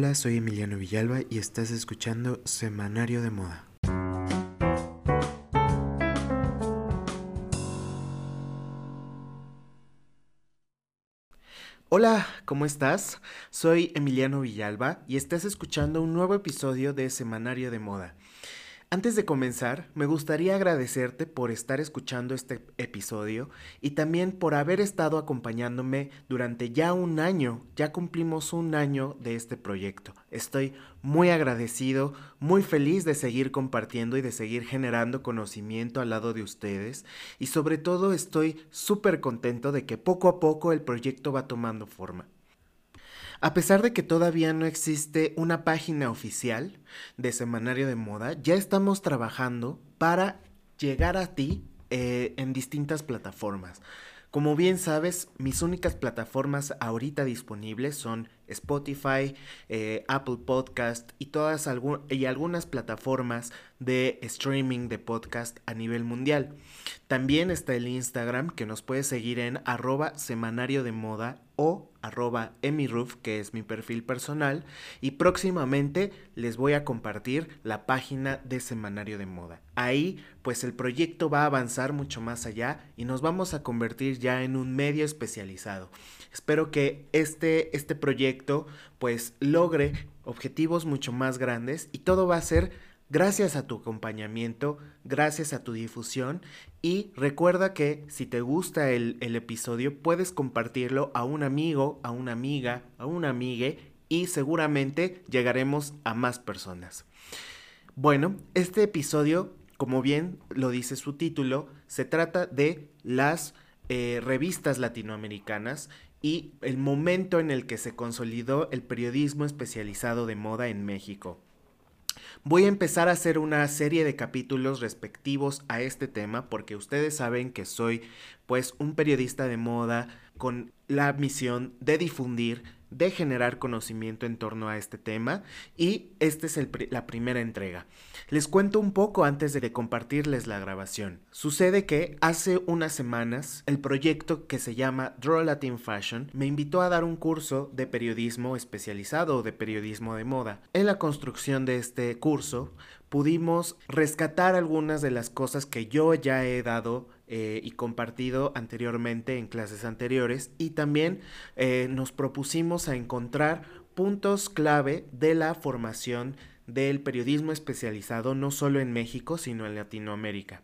Hola, soy Emiliano Villalba y estás escuchando Semanario de Moda. Hola, ¿cómo estás? Soy Emiliano Villalba y estás escuchando un nuevo episodio de Semanario de Moda. Antes de comenzar, me gustaría agradecerte por estar escuchando este episodio y también por haber estado acompañándome durante ya un año. Ya cumplimos un año de este proyecto. Estoy muy agradecido, muy feliz de seguir compartiendo y de seguir generando conocimiento al lado de ustedes. Y sobre todo estoy súper contento de que poco a poco el proyecto va tomando forma. A pesar de que todavía no existe una página oficial de Semanario de Moda, ya estamos trabajando para llegar a ti eh, en distintas plataformas. Como bien sabes, mis únicas plataformas ahorita disponibles son Spotify, eh, Apple Podcast y todas y algunas plataformas de streaming de podcast a nivel mundial. También está el Instagram que nos puede seguir en arroba semanario de moda o arroba emiruf, que es mi perfil personal, y próximamente les voy a compartir la página de Semanario de Moda. Ahí, pues el proyecto va a avanzar mucho más allá y nos vamos a convertir ya en un medio especializado. Espero que este, este proyecto pues logre objetivos mucho más grandes y todo va a ser gracias a tu acompañamiento, gracias a tu difusión y recuerda que si te gusta el, episodio puedes compartirlo a un amigo, a una amiga, a una amigue y seguramente llegaremos a más personas. Bueno, este episodio, como bien lo dice su título, se trata de las eh, revistas latinoamericanas y el momento en el que se consolidó el periodismo especializado de moda en México. Voy a empezar a hacer una serie de capítulos respectivos a este tema porque ustedes saben que soy pues un periodista de moda con la misión de difundir de generar conocimiento en torno a este tema y esta es la primera entrega. Les cuento un poco antes de compartirles la grabación. Sucede que hace unas semanas el proyecto que se llama Draw Latin Fashion me invitó a dar un curso de periodismo especializado de periodismo de moda. En la construcción de este curso pudimos rescatar algunas de las cosas que yo ya he dado eh, y compartido anteriormente en clases anteriores y también eh, nos propusimos a encontrar puntos clave de la formación del periodismo especializado no solo en México sino en Latinoamérica.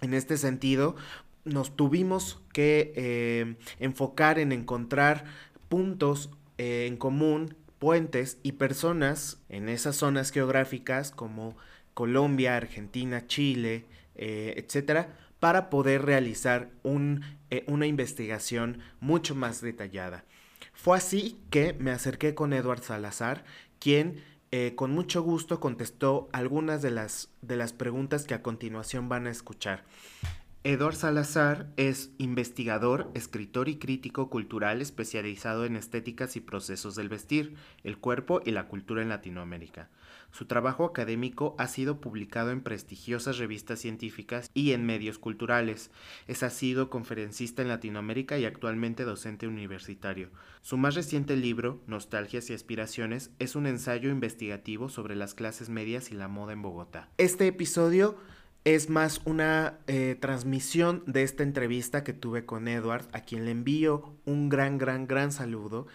En este sentido, nos tuvimos que eh, enfocar en encontrar puntos en común, puentes y personas en esas zonas geográficas como Colombia, Argentina, Chile, etcétera, para poder realizar eh, una investigación mucho más detallada. Fue así que me acerqué con Edward Salazar, quien eh, con mucho gusto contestó algunas de las, de las preguntas que a continuación van a escuchar. Edward Salazar es investigador, escritor y crítico cultural especializado en estéticas y procesos del vestir, el cuerpo y la cultura en Latinoamérica. Su trabajo académico ha sido publicado en prestigiosas revistas científicas y en medios culturales. Es ha sido conferencista en Latinoamérica y actualmente docente universitario. Su más reciente libro, Nostalgias y Aspiraciones, es un ensayo investigativo sobre las clases medias y la moda en Bogotá. Este episodio es más una eh, transmisión de esta entrevista que tuve con Edward, a quien le envío un gran, gran, gran saludo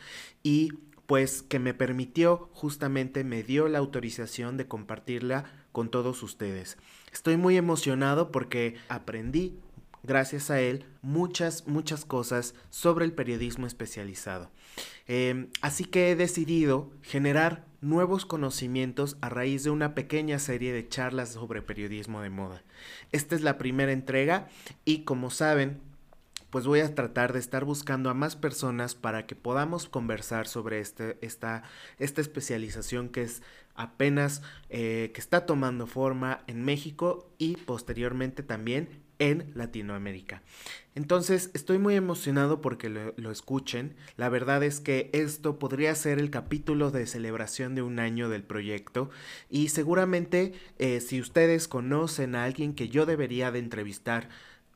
y pues que me permitió justamente, me dio la autorización de compartirla con todos ustedes. Estoy muy emocionado porque aprendí, gracias a él, muchas, muchas cosas sobre el periodismo especializado. Em, así que he decidido generar nuevos conocimientos a raíz de una pequeña serie de charlas sobre periodismo de moda. Esta es la primera entrega y como saben, pues voy a tratar de estar buscando a más personas para que podamos conversar sobre este, esta, esta especialización que es apenas eh, que está tomando forma en México y posteriormente también en Latinoamérica. Entonces estoy muy emocionado porque lo, escuchen. La verdad es que esto podría ser el capítulo de celebración de un año del proyecto y seguramente eh, si ustedes conocen a alguien que yo debería de entrevistar,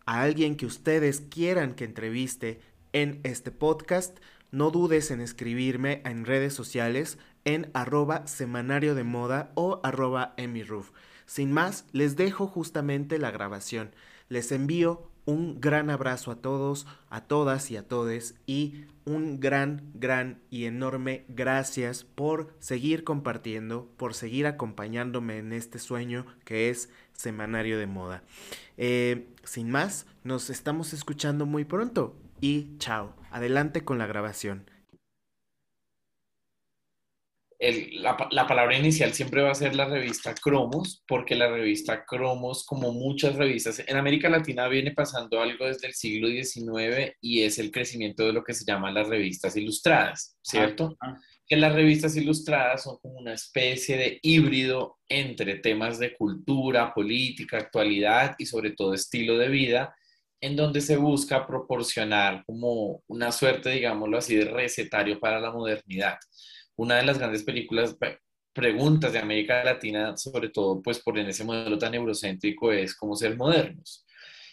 a alguien que ustedes quieran que entreviste en este podcast, no dudes en escribirme en redes sociales. en arroba semanario de moda o arroba emiruf. Sin más, les dejo justamente la grabación. Les envío un gran abrazo a todos, a todas y a todes y un gran, gran y enorme gracias por seguir compartiendo, por seguir acompañándome en este sueño que es Semanario de Moda. Eh, sin más, nos estamos escuchando muy pronto y chao, adelante con la grabación la, palabra inicial siempre va a ser la revista Cromos, porque la revista Cromos, como muchas revistas, en América Latina viene pasando algo desde el siglo XIX y es el crecimiento de lo que se llama las revistas ilustradas, ¿cierto? Ah, ah. Que las revistas ilustradas son como una especie de híbrido entre temas de cultura, política, actualidad y sobre todo estilo de vida, en donde se busca proporcionar como una suerte, digámoslo así, de recetario para la modernidad una de las grandes películas, preguntas de América Latina, sobre todo pues por en ese modelo tan eurocéntrico, es cómo ser modernos.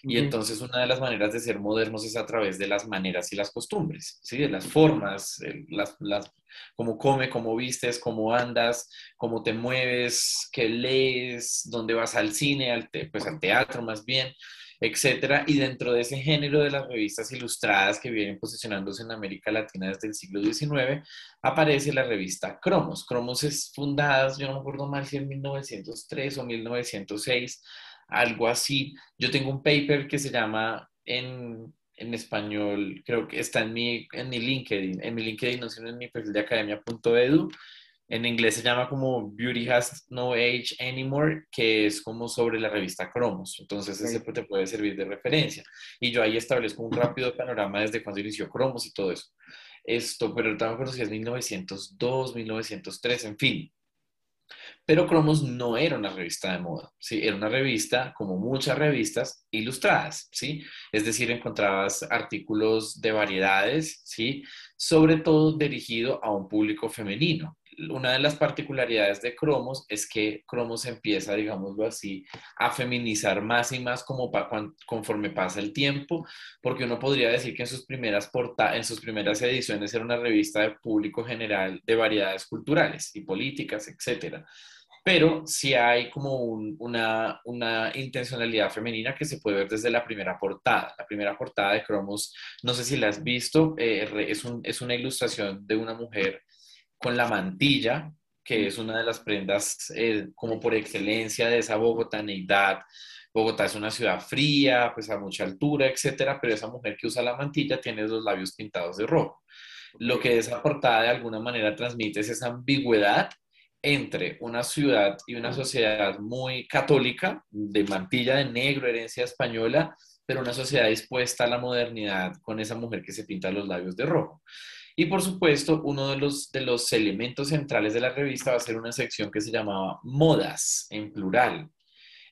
Y entonces una de las maneras de ser modernos es a través de las maneras y las costumbres, ¿sí? de las formas, las, las, cómo come, cómo vistes, cómo andas, cómo te mueves, qué lees, dónde vas al cine, al pues al teatro más bien etcétera. Y dentro de ese género de las revistas ilustradas que vienen posicionándose en América Latina desde el siglo XIX, aparece la revista Cromos. Cromos es fundada, yo no me acuerdo mal si en 1903 o 1906, algo así. Yo tengo un paper que se llama en, en español, creo que está en mi, en mi LinkedIn, en mi LinkedIn, no sino en mi perfil de academia.edu, en inglés se llama como Beauty Has No Age Anymore, que es como sobre la revista Cromos. Entonces, ese te puede servir de referencia. Y yo ahí establezco un rápido panorama desde cuando inició Cromos y todo eso. Esto, pero no acuerdo si es 1902, 1903, en fin. Pero Cromos no era una revista de moda, ¿sí? Era una revista, como muchas revistas, ilustradas, ¿sí? Es decir, encontrabas artículos de variedades, ¿sí? Sobre todo dirigido a un público femenino una de las particularidades de Cromos es que Cromos empieza, digámoslo así, a feminizar más y más como conforme pasa el tiempo, porque uno podría decir que en sus primeras en sus primeras ediciones era una revista de público general de variedades culturales y políticas, etcétera. Pero sí hay como una, una intencionalidad femenina que se puede ver desde la primera portada. La primera portada de Cromos, no sé si la has visto, eh, es, es una ilustración de una mujer con la mantilla, que es una de las prendas eh, como por excelencia de esa bogotaneidad. Bogotá es una ciudad fría, pues a mucha altura, etcétera, pero esa mujer que usa la mantilla tiene los labios pintados de rojo. Lo que esa portada de alguna manera transmite es esa ambigüedad entre una ciudad y una sociedad muy católica, de mantilla de negro, herencia española, pero una sociedad dispuesta a la modernidad con esa mujer que se pinta los labios de rojo. Y por supuesto, uno de los, de los elementos centrales de la revista va a ser una sección que se llamaba modas, en plural.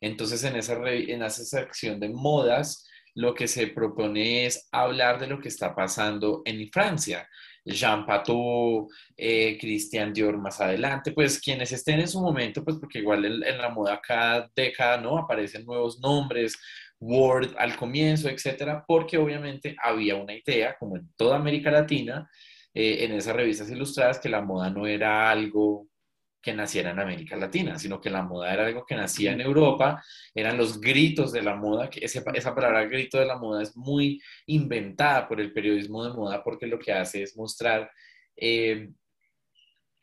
Entonces, en esa, en esa sección de modas, lo que se propone es hablar de lo que está pasando en Francia. Jean Patou, eh, Christian Dior más adelante, pues quienes estén en su momento, pues porque igual en, la moda cada década, ¿no? Aparecen nuevos nombres, Word al comienzo, etcétera, porque obviamente había una idea, como en toda América Latina, eh, en esas revistas ilustradas que la moda no era algo que naciera en América Latina, sino que la moda era algo que nacía en Europa, eran los gritos de la moda, que esa palabra grito de la moda es muy inventada por el periodismo de moda porque lo que hace es mostrar eh,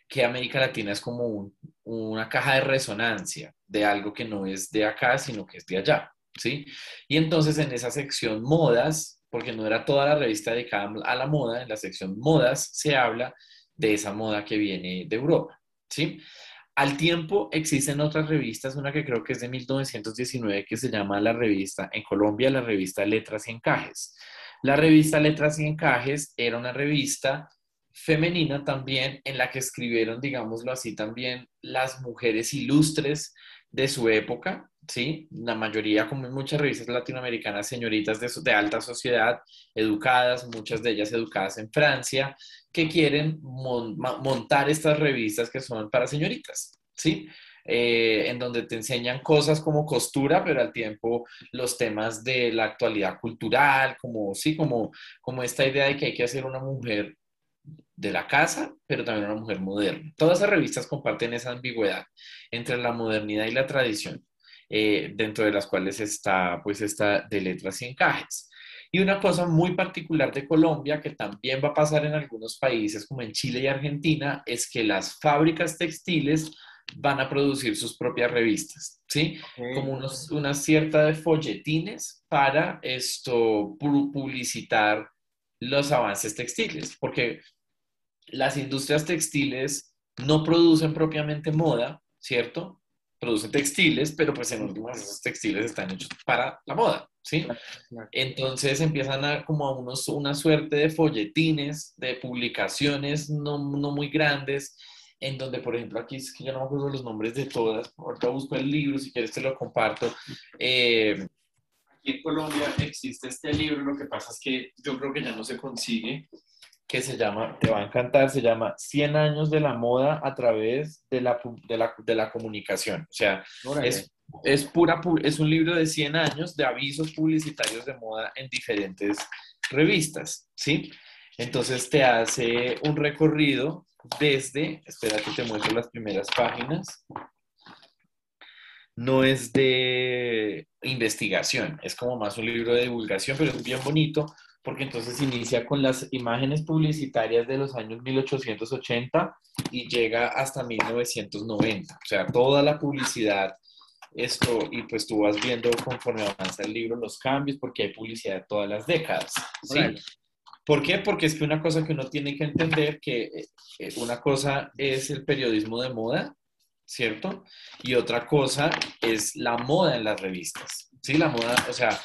que América Latina es como una caja de resonancia de algo que no es de acá, sino que es de allá, ¿sí? Y entonces en esa sección modas porque no era toda la revista dedicada a la moda, en la sección modas se habla de esa moda que viene de Europa, ¿sí? Al tiempo existen otras revistas, una que creo que es de 1919 que se llama la revista, en Colombia, la revista Letras y Encajes. La revista Letras y Encajes era una revista femenina también en la que escribieron, digámoslo así, también las mujeres ilustres de su época, ¿sí? La mayoría, como en muchas revistas latinoamericanas, señoritas de, de, alta sociedad, educadas, muchas de ellas educadas en Francia, que quieren montar estas revistas que son para señoritas, ¿sí? Eh, en donde te enseñan cosas como costura, pero al tiempo los temas de la actualidad cultural, como, sí, como, como esta idea de que hay que hacer una mujer de la casa, pero también una mujer moderna. Todas esas revistas comparten esa ambigüedad entre la modernidad y la tradición, eh, dentro de las cuales está pues esta de letras y encajes. Y una cosa muy particular de Colombia, que también va a pasar en algunos países como en Chile y Argentina, es que las fábricas textiles van a producir sus propias revistas, ¿sí? Como unos, una cierta de folletines para esto publicitar los avances textiles, porque las industrias textiles no producen propiamente moda, ¿cierto? Producen textiles, pero pues en últimas esos textiles están hechos para la moda, ¿sí? Entonces empiezan a como a unos, una suerte de folletines, de publicaciones no, no muy grandes, en donde, por ejemplo, aquí es que yo no me acuerdo los nombres de todas, ahorita busco el libro, si quieres te lo comparto. Eh, aquí en Colombia existe este libro, lo que pasa es que yo creo que ya no se consigue, que se llama, te va a encantar, se llama 100 años de la moda a través de la, de la, de la comunicación. O sea, es, es, pura, es un libro de 100 años de avisos publicitarios de moda en diferentes revistas, ¿sí? Entonces te hace un recorrido desde, espera que te muestro las primeras páginas, no es de investigación, es como más un libro de divulgación, pero es bien bonito porque entonces inicia con las imágenes publicitarias de los años 1880 y llega hasta 1990. O sea, toda la publicidad, esto, y pues tú vas viendo conforme avanza el libro los cambios, porque hay publicidad de todas las décadas. ¿sí? ¿Por qué? Porque es que una cosa que uno tiene que entender, que eh, una cosa es el periodismo de moda, ¿cierto? Y otra cosa es la moda en las revistas. Sí, la moda, o sea,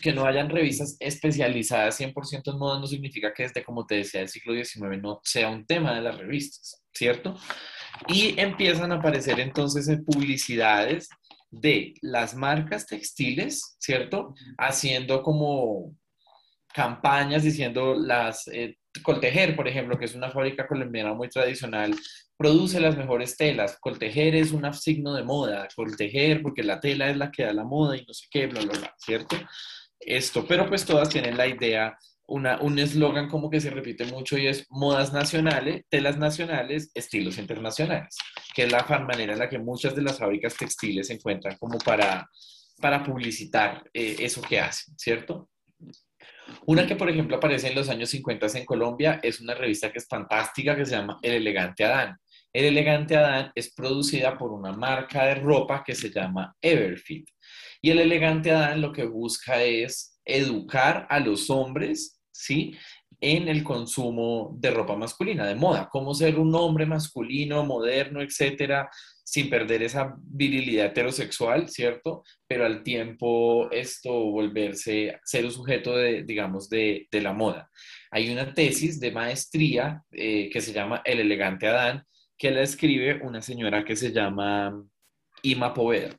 que no hayan revistas especializadas 100% en moda no significa que desde, como te decía, el siglo XIX no sea un tema de las revistas, ¿cierto? Y empiezan a aparecer entonces en publicidades de las marcas textiles, ¿cierto? Haciendo como campañas diciendo las, eh, Coltejer, por ejemplo, que es una fábrica colombiana muy tradicional, produce las mejores telas. Coltejer es un signo de moda, Coltejer porque la tela es la que da la moda y no sé qué, bla, bla, bla, ¿cierto? Esto, pero pues todas tienen la idea, una, un eslogan como que se repite mucho y es modas nacionales, telas nacionales, estilos internacionales, que es la manera en la que muchas de las fábricas textiles se encuentran como para, para publicitar eh, eso que hacen, ¿cierto? Una que, por ejemplo, aparece en los años 50 en Colombia es una revista que es fantástica que se llama El Elegante Adán. El Elegante Adán es producida por una marca de ropa que se llama Everfit. Y el Elegante Adán lo que busca es educar a los hombres, ¿sí? En el consumo de ropa masculina, de moda, cómo ser un hombre masculino, moderno, etcétera, sin perder esa virilidad heterosexual, ¿cierto? Pero al tiempo esto volverse, ser un sujeto de, digamos, de, la moda. Hay una tesis de maestría eh, que se llama El elegante Adán, que la escribe una señora que se llama Ima Poveda,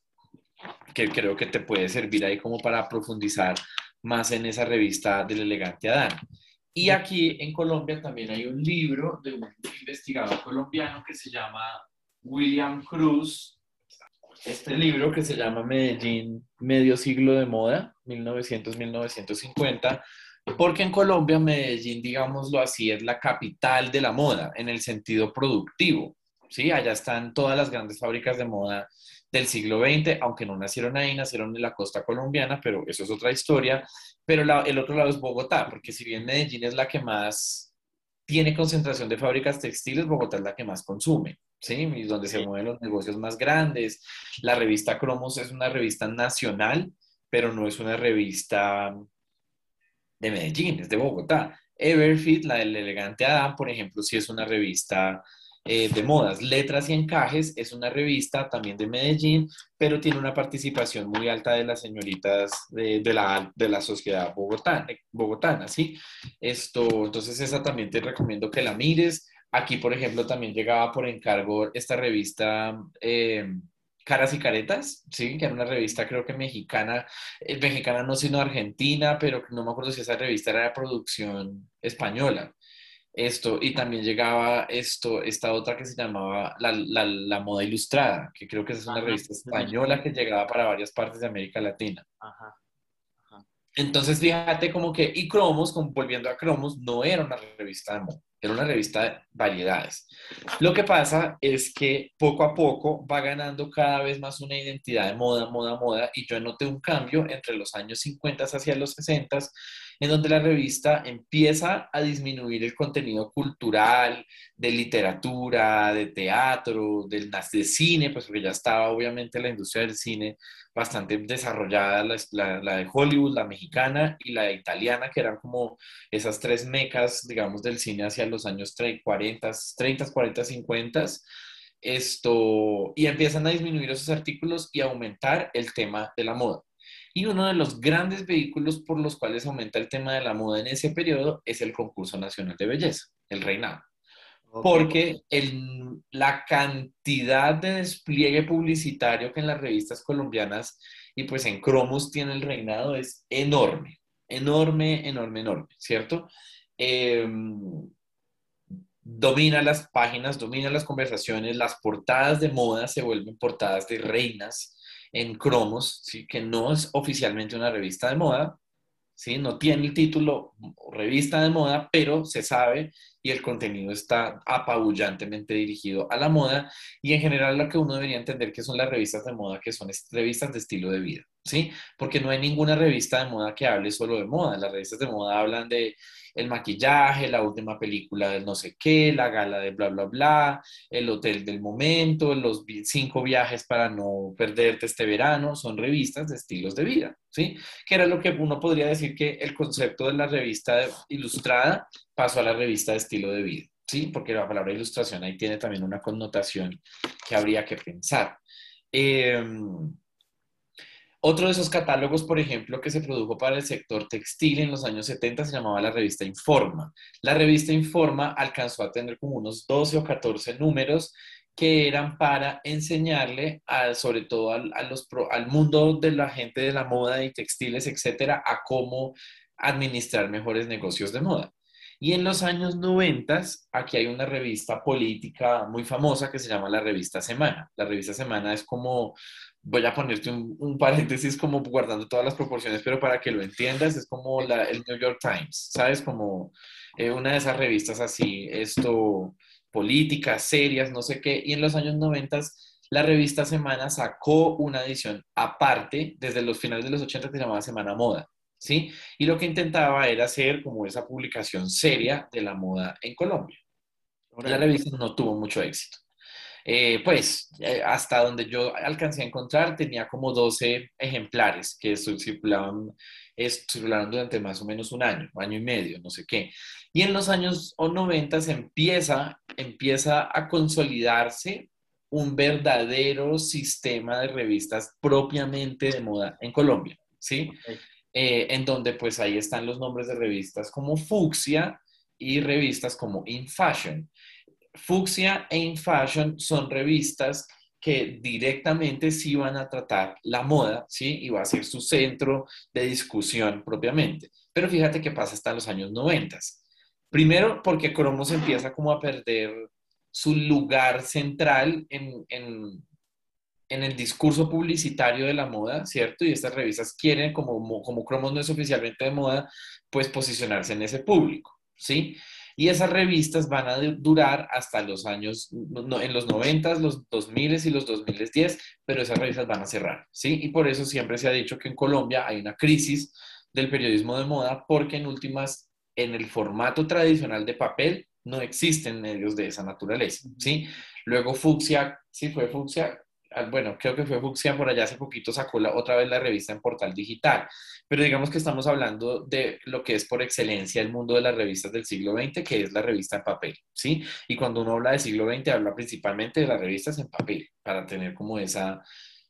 que creo que te puede servir ahí como para profundizar más en esa revista del elegante Adán. Y aquí en Colombia también hay un libro de un investigador colombiano que se llama William Cruz. Este libro que se llama Medellín, medio siglo de moda, 1900-1950, porque en Colombia Medellín, digámoslo así, es la capital de la moda en el sentido productivo. ¿sí? Allá están todas las grandes fábricas de moda del siglo XX, aunque no nacieron ahí, nacieron en la costa colombiana, pero eso es otra historia. Pero el otro lado es Bogotá, porque si bien Medellín es la que más tiene concentración de fábricas textiles, Bogotá es la que más consume, ¿sí? Y donde se mueven los negocios más grandes. La revista Cromos es una revista nacional, pero no es una revista de Medellín, es de Bogotá. Everfit, la del elegante Adam, por ejemplo, sí es una revista eh, de modas. Letras y Encajes es una revista también de Medellín, pero tiene una participación muy alta de las señoritas de, la, de la sociedad bogotana, bogotana, ¿sí? Esto, entonces esa también te recomiendo que la mires. Aquí, por ejemplo, también llegaba por encargo esta revista eh, Caras y Caretas, ¿sí? Que era una revista creo que mexicana, eh, mexicana no sino argentina, pero no me acuerdo si esa revista era de producción española esto, y también llegaba esto, esta otra que se llamaba La, la, Moda Ilustrada, que creo que es una revista española que llegaba para varias partes de América Latina. Ajá. Entonces, fíjate como que, y Cromos, volviendo a Cromos, no era una revista de moda, era una revista de variedades. Lo que pasa es que poco a poco va ganando cada vez más una identidad de moda, moda, moda, y yo noté un cambio entre los años 50 hacia los 60 en donde la revista empieza a disminuir el contenido cultural, de literatura, de teatro, del, de cine, pues porque ya estaba obviamente la industria del cine bastante desarrollada, la, de Hollywood, la mexicana y la italiana, que eran como esas tres mecas, digamos, del cine hacia los años 30, 40, 30, 40, 50 esto, y empiezan a disminuir esos artículos y aumentar el tema de la moda. Y uno de los grandes vehículos por los cuales aumenta el tema de la moda en ese periodo es el concurso nacional de belleza, el reinado. Porque la cantidad de despliegue publicitario que en las revistas colombianas y pues en Cromos tiene el reinado es enorme, enorme, enorme, enorme, ¿cierto? Em, domina las páginas, domina las conversaciones, las portadas de moda se vuelven portadas de reinas, en Cromos, que no es oficialmente una revista de moda, ¿sí? no tiene el título revista de moda, pero se sabe y el contenido está apabullantemente dirigido a la moda y en general lo que uno debería entender que son las revistas de moda, que son revistas de estilo de vida, ¿sí? Porque no hay ninguna revista de moda que hable solo de moda, las revistas de moda hablan de el maquillaje, la última película del no sé qué, la gala de bla, bla, bla, el hotel del momento, los cinco viajes para no perderte este verano, son revistas de estilos de vida, ¿sí? Que era lo que uno podría decir que el concepto de la revista ilustrada pasó a la revista de estilo de vida, ¿sí? Porque la palabra ilustración ahí tiene también una connotación que habría que pensar. Eh, otro de esos catálogos, por ejemplo, que se produjo para el sector textil en los años 70 se llamaba la revista Informa. La revista Informa alcanzó a tener como unos 12 o 14 números que eran para enseñarle, sobre todo al, al mundo de la gente de la moda y textiles, etcétera, a cómo administrar mejores negocios de moda. Y en los años 90, aquí hay una revista política muy famosa que se llama la revista Semana. La revista Semana es como voy a ponerte un, paréntesis como guardando todas las proporciones, pero para que lo entiendas, es como la, el New York Times, ¿sabes? Como eh, una de esas revistas así, esto, políticas, serias, no sé qué, y en los años 90 la revista Semana sacó una edición aparte, desde los finales de los 80 que se llamaba Semana Moda, ¿sí? Y lo que intentaba era hacer como esa publicación seria de la moda en Colombia. La revista no tuvo mucho éxito. Eh, pues eh, hasta donde yo alcancé a encontrar tenía como 12 ejemplares que circulaban, circularon durante más o menos un año, año y medio, no sé qué. Y en los años 90 empieza, empieza a consolidarse un verdadero sistema de revistas propiamente de moda en Colombia, ¿sí? Eh, en donde pues ahí están los nombres de revistas como Fucsia y revistas como In Fashion. Fucsia e In Fashion son revistas que directamente sí van a tratar la moda, ¿sí? Y va a ser su centro de discusión propiamente. Pero fíjate qué pasa hasta los años 90. Primero, porque Cromos empieza como a perder su lugar central en, en, en, el discurso publicitario de la moda, ¿cierto? Y estas revistas quieren, como, como Cromos no es oficialmente de moda, pues posicionarse en ese público, ¿sí? Y esas revistas van a durar hasta los años, en los 90, los 2000 y los 2010, pero esas revistas van a cerrar, ¿sí? Y por eso siempre se ha dicho que en Colombia hay una crisis del periodismo de moda, porque en últimas, en el formato tradicional de papel, no existen medios de esa naturaleza, ¿sí? Luego Fuxia, sí fue Fuxia, bueno, creo que fue Fuxia por allá hace poquito sacó otra vez la revista en portal digital, pero digamos que estamos hablando de lo que es por excelencia el mundo de las revistas del siglo XX, que es la revista en papel, ¿sí? Y cuando uno habla del siglo XX, habla principalmente de las revistas en papel, para tener como esa,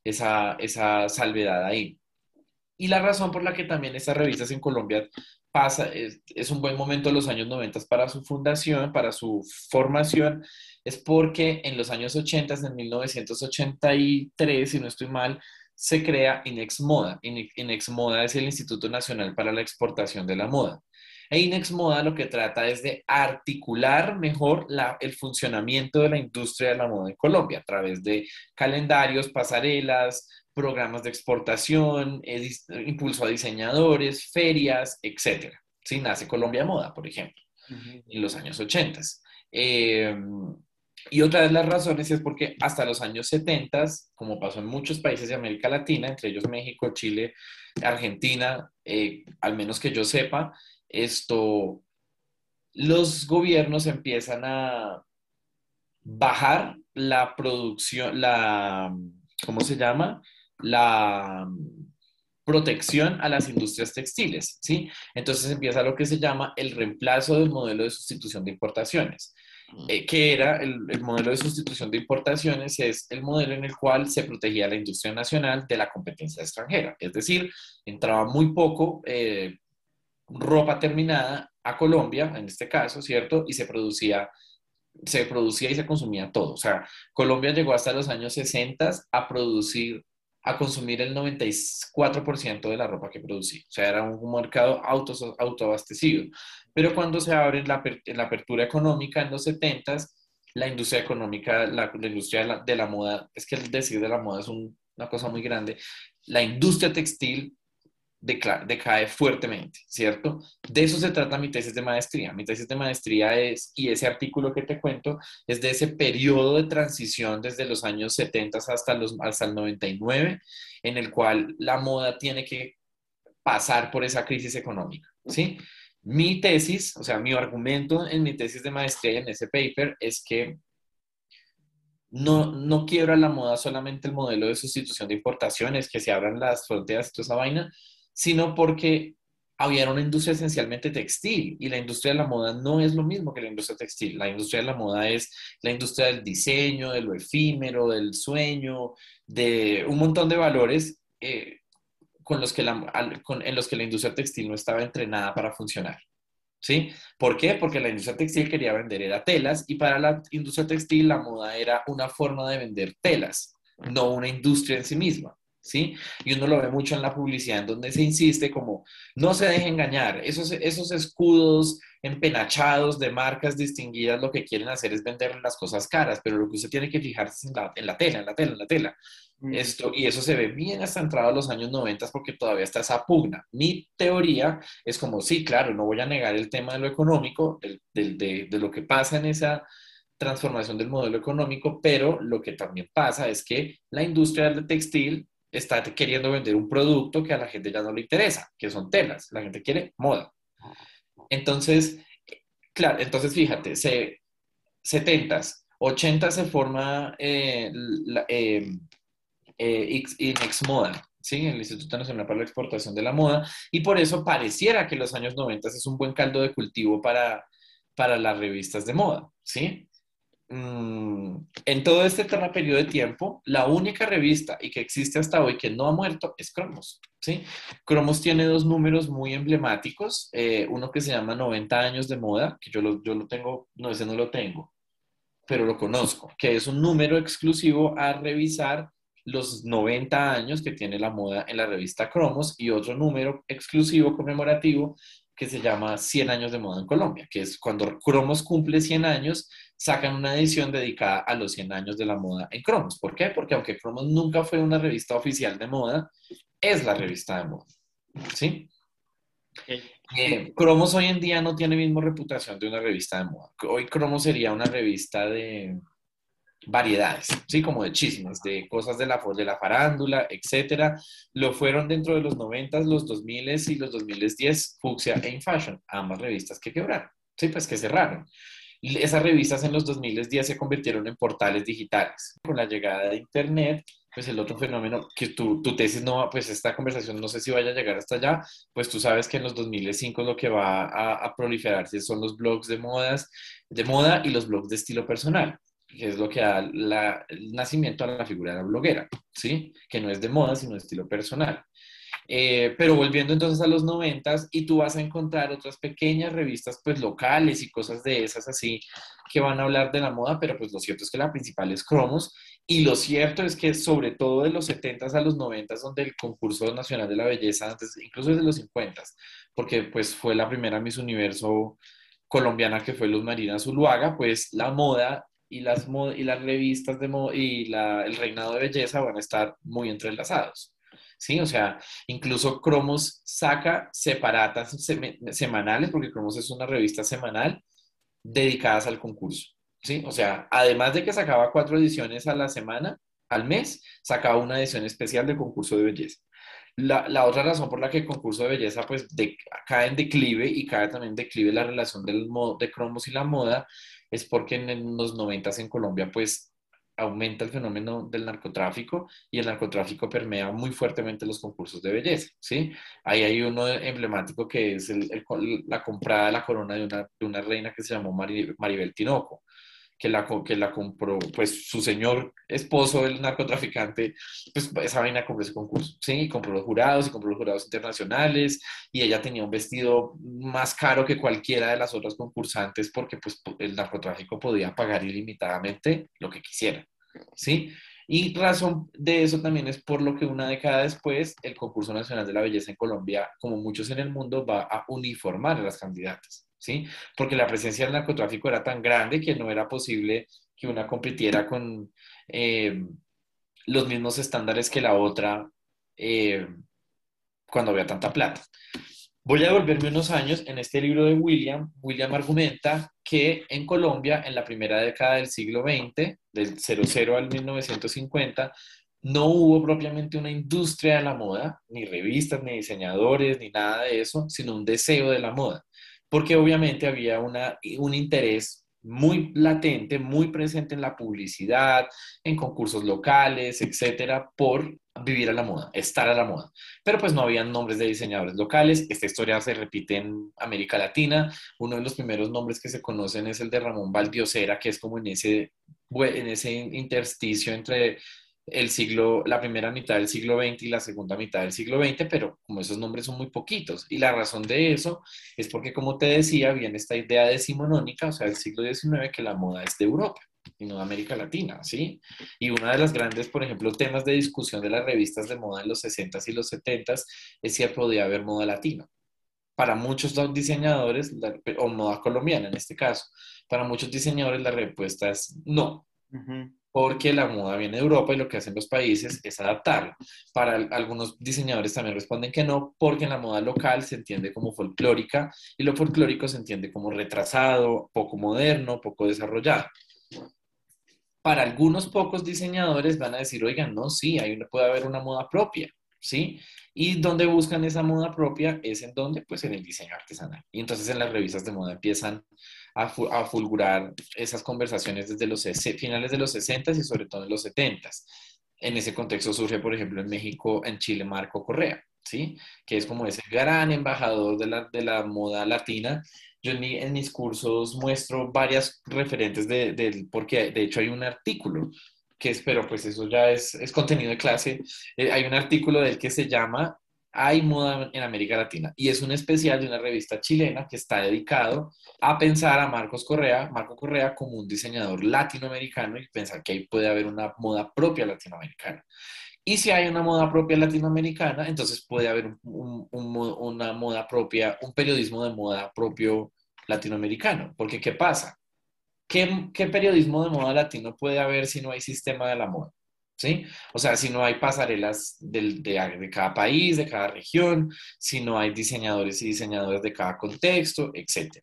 esa, esa salvedad ahí. Y la razón por la que también estas revistas en Colombia pasa, es, es un buen momento los años 90 para su fundación, para su formación, es porque en los años 80, en 1983, si no estoy mal, se crea INEX Moda. INEX Moda es el Instituto Nacional para la Exportación de la Moda. E INEX Moda lo que trata es de articular mejor el funcionamiento de la industria de la moda en Colombia a través de calendarios, pasarelas, programas de exportación, impulso a diseñadores, ferias, etc. Si nace Colombia Moda, por ejemplo. en los años 80. Eh, y otra de las razones es porque hasta los años 70, como pasó en muchos países de América Latina, entre ellos México, Chile, Argentina, eh, al menos que yo sepa, esto, los gobiernos empiezan a bajar la producción, la, ¿cómo se llama? La protección a las industrias textiles, ¿sí? Entonces empieza lo que se llama el reemplazo del modelo de sustitución de importaciones. Eh, que era el, modelo de sustitución de importaciones, es el modelo en el cual se protegía la industria nacional de la competencia extranjera. Es decir, entraba muy poco eh, ropa terminada a Colombia, en este caso, ¿cierto? Y se producía, se producía y se consumía todo. O sea, Colombia llegó hasta los años 60 a producir a consumir el 94% de la ropa que producía. O sea, era un mercado auto, autoabastecido. Pero cuando se abre la, apertura económica en los 70 la industria económica, la, industria de la, moda, es que el decir de la moda es una cosa muy grande, la industria textil decae fuertemente, ¿cierto? De eso se trata mi tesis de maestría. Mi tesis de maestría es, y ese artículo que te cuento, es de ese periodo de transición desde los años 70 hasta, los, hasta el 99, en el cual la moda tiene que pasar por esa crisis económica, ¿sí? Mi tesis, o sea, mi argumento en mi tesis de maestría y en ese paper es que no, no quiebra la moda solamente el modelo de sustitución de importaciones, que se abran las fronteras y toda esa vaina, sino porque había una industria esencialmente textil y la industria de la moda no es lo mismo que la industria textil. La industria de la moda es la industria del diseño, de lo efímero, del sueño, de un montón de valores eh, con los que en los que la industria textil no estaba entrenada para funcionar. ¿Sí? ¿Por qué? Porque la industria textil quería vender era telas y para la industria textil la moda era una forma de vender telas, no una industria en sí misma. ¿Sí? Y uno lo ve mucho en la publicidad, en donde se insiste como, no se deje engañar, esos, esos escudos empenachados de marcas distinguidas lo que quieren hacer es vender las cosas caras, pero lo que usted tiene que fijarse es en la, en la tela, en la tela, en la tela. Mm. Esto, y eso se ve bien hasta entrado a los años 90 porque todavía está esa pugna. Mi teoría es como, sí, claro, no voy a negar el tema de lo económico, de, de lo que pasa en esa transformación del modelo económico, pero lo que también pasa es que la industria del textil está queriendo vender un producto que a la gente ya no le interesa, que son telas. La gente quiere moda. Entonces, claro, entonces fíjate, se, 70s, 80 se forma eh, la, eh, eh Moda, ¿sí? el Instituto Nacional para la Exportación de la Moda, y por eso pareciera que los años 90 es un buen caldo de cultivo para, para las revistas de moda, ¿sí? Mm, en todo este periodo de tiempo, la única revista y que existe hasta hoy que no ha muerto es Cromos. ¿sí? Cromos tiene dos números muy emblemáticos, eh, uno que se llama 90 años de moda, que yo lo, yo lo tengo, no, ese no lo tengo, pero lo conozco, que es un número exclusivo a revisar los 90 años que tiene la moda en la revista Cromos y otro número exclusivo conmemorativo que se llama 100 años de moda en Colombia, que es cuando Cromos cumple 100 años, sacan una edición dedicada a los 100 años de la moda en Cromos. ¿Por qué? Porque aunque Cromos nunca fue una revista oficial de moda, es la revista de moda. ¿Sí? Eh, Cromos hoy en día no tiene misma reputación de una revista de moda. Hoy Cromos sería una revista de, variedades, ¿sí? Como de chismes, de cosas de la, de la farándula, etcétera. Lo fueron dentro de los 90, los 2000 y los 2010, Fuxia e InFashion, ambas revistas que quebraron, ¿sí? Pues que cerraron. Esas revistas en los 2010 se convirtieron en portales digitales. Con la llegada de Internet, pues el otro fenómeno, que tu, tu tesis no, pues esta conversación no sé si vaya a llegar hasta allá, pues tú sabes que en los 2005 lo que va a, a proliferarse son los blogs de modas, de moda y los blogs de estilo personal que es lo que da el nacimiento a la figura de la bloguera, ¿sí? Que no es de moda, sino de estilo personal. Eh, pero volviendo entonces a los noventas, y tú vas a encontrar otras pequeñas revistas pues locales y cosas de esas así que van a hablar de la moda, pero pues lo cierto es que la principal es Cromos, y lo cierto es que sobre todo de los 70 a los 90 donde el concurso nacional de la belleza, antes, incluso desde los 50 porque pues fue la primera Miss Universo colombiana que fue Luz Marina Zuluaga, pues la moda y las, y las revistas de y la, el reinado de belleza van a estar muy entrelazados. ¿Sí? O sea, incluso Cromos saca separatas semanales, porque Cromos es una revista semanal dedicadas al concurso, ¿sí? O sea, además de que sacaba cuatro ediciones a la semana, al mes, sacaba una edición especial de concurso de belleza. La, otra razón por la que el concurso de belleza pues cae en declive y cae también en declive la relación del, de cromos y la moda es porque en, los 90 en Colombia pues aumenta el fenómeno del narcotráfico y el narcotráfico permea muy fuertemente los concursos de belleza, ¿sí? Ahí hay uno emblemático que es la comprada de la corona de una, de una reina que se llamó Maribel Tinoco que la, que la compró, pues su señor esposo, el narcotraficante, pues esa vaina compró ese concurso, ¿sí? Y compró los jurados y compró los jurados internacionales y ella tenía un vestido más caro que cualquiera de las otras concursantes porque pues el narcotráfico podía pagar ilimitadamente lo que quisiera, ¿sí? Y razón de eso también es por lo que una década después el concurso nacional de la belleza en Colombia, como muchos en el mundo, va a uniformar a las candidatas. ¿Sí? Porque la presencia del narcotráfico era tan grande que no era posible que una compitiera con eh, los mismos estándares que la otra eh, cuando había tanta plata. Voy a devolverme unos años en este libro de William. William argumenta que en Colombia, en la primera década del siglo XX, del 00 al 1950, no hubo propiamente una industria de la moda, ni revistas, ni diseñadores, ni nada de eso, sino un deseo de la moda porque obviamente había una, un interés muy latente, muy presente en la publicidad, en concursos locales, etcétera, por vivir a la moda, estar a la moda. Pero pues no habían nombres de diseñadores locales. Esta historia se repite en América Latina. Uno de los primeros nombres que se conocen es el de Ramón Valdiosera, que es como en ese, en ese intersticio entre el siglo, la primera mitad del siglo XX y la segunda mitad del siglo XX, pero como esos nombres son muy poquitos. Y la razón de eso es porque, como te decía, viene esta idea decimonónica, o sea, del siglo XIX, que la moda es de Europa y no de América Latina, ¿sí? Y una de las grandes, por ejemplo, temas de discusión de las revistas de moda en los 60s y los 70s es si podía haber moda latina. Para muchos diseñadores, o moda colombiana en este caso, para muchos diseñadores la respuesta es no porque la moda viene de Europa y lo que hacen los países es adaptarla. Para algunos diseñadores también responden que no, porque la moda local se entiende como folclórica y lo folclórico se entiende como retrasado, poco moderno, poco desarrollado. Para algunos pocos diseñadores van a decir, oigan, no, sí, ahí puede haber una moda propia, ¿sí? Y donde buscan esa moda propia es en donde, pues en el diseño artesanal. Y entonces en las revistas de moda empiezan a, fulgurar esas conversaciones desde los finales de los 60 y sobre todo en los 70 En ese contexto surge, por ejemplo, en México, en Chile, Marco Correa, ¿sí? Que es como ese gran embajador de la, de la moda latina. Yo en, en, mis cursos muestro varias referentes de, de, porque de hecho hay un artículo que espero, pues eso ya es, es contenido de clase. Eh, hay un artículo del que se llama hay moda en América Latina y es un especial de una revista chilena que está dedicado a pensar a Marcos Correa, Marco Correa como un diseñador latinoamericano y pensar que ahí puede haber una moda propia latinoamericana. Y si hay una moda propia latinoamericana, entonces puede haber una moda propia, un periodismo de moda propio latinoamericano. Porque ¿qué pasa? ¿Qué, ¿Qué periodismo de moda latino puede haber si no hay sistema de la moda? ¿Sí? O sea, si no hay pasarelas de, de, cada país, de cada región, si no hay diseñadores y diseñadoras de cada contexto, etc.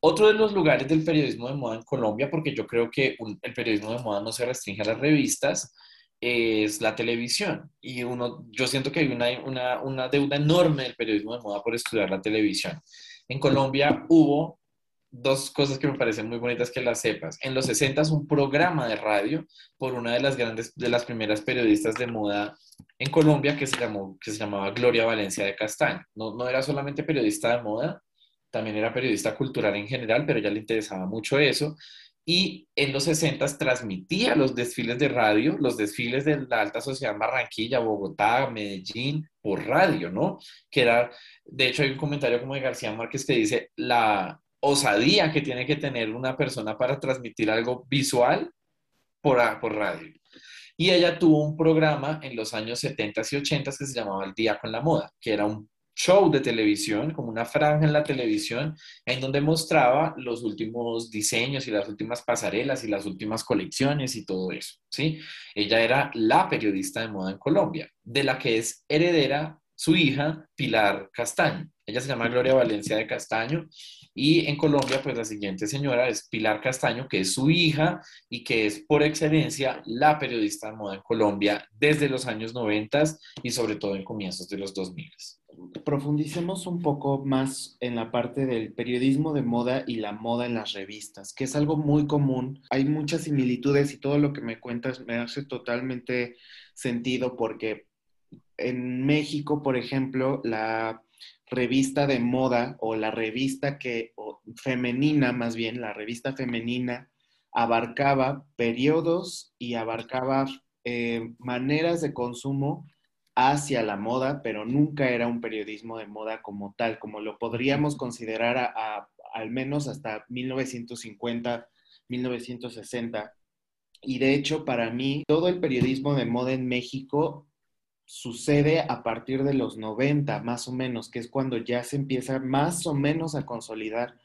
Otro de los lugares del periodismo de moda en Colombia, porque yo creo que el periodismo de moda no se restringe a las revistas, es la televisión. Y uno, yo siento que hay una, una, una deuda enorme del periodismo de moda por estudiar la televisión. En Colombia hubo dos cosas que me parecen muy bonitas que las sepas. En los 60 un programa de radio por una de las grandes, de las primeras periodistas de moda en Colombia que se, llamó, que se llamaba Gloria Valencia de Castaño. No, no era solamente periodista de moda, también era periodista cultural en general, pero ya le interesaba mucho eso. Y en los 60 transmitía los desfiles de radio, los desfiles de la alta sociedad Barranquilla, Bogotá, Medellín, por radio, ¿no? Que era, de hecho hay un comentario como de García Márquez que dice, la, osadía que tiene que tener una persona para transmitir algo visual por, por radio. Y ella tuvo un programa en los años 70 y 80 que se llamaba El Día con la Moda, que era un show de televisión, como una franja en la televisión, en donde mostraba los últimos diseños y las últimas pasarelas y las últimas colecciones y todo eso, ¿sí? Ella era la periodista de moda en Colombia, de la que es heredera su hija Pilar Castaño. Ella se llama Gloria Valencia de Castaño y en Colombia pues la siguiente señora es Pilar Castaño, que es su hija y que es por excelencia la periodista de moda en Colombia desde los años 90 y sobre todo en comienzos de los 2000. Profundicemos un poco más en la parte del periodismo de moda y la moda en las revistas, que es algo muy común. Hay muchas similitudes y todo lo que me cuentas me hace totalmente sentido porque en México, por ejemplo, la revista de moda o la revista que, femenina más bien, la revista femenina abarcaba periodos y abarcaba eh, maneras de consumo hacia la moda, pero nunca era un periodismo de moda como tal, como lo podríamos considerar al menos hasta 1950, 1960. Y de hecho, para mí, todo el periodismo de moda en México sucede a partir de los 90, más o menos, que es cuando ya se empieza más o menos a consolidar.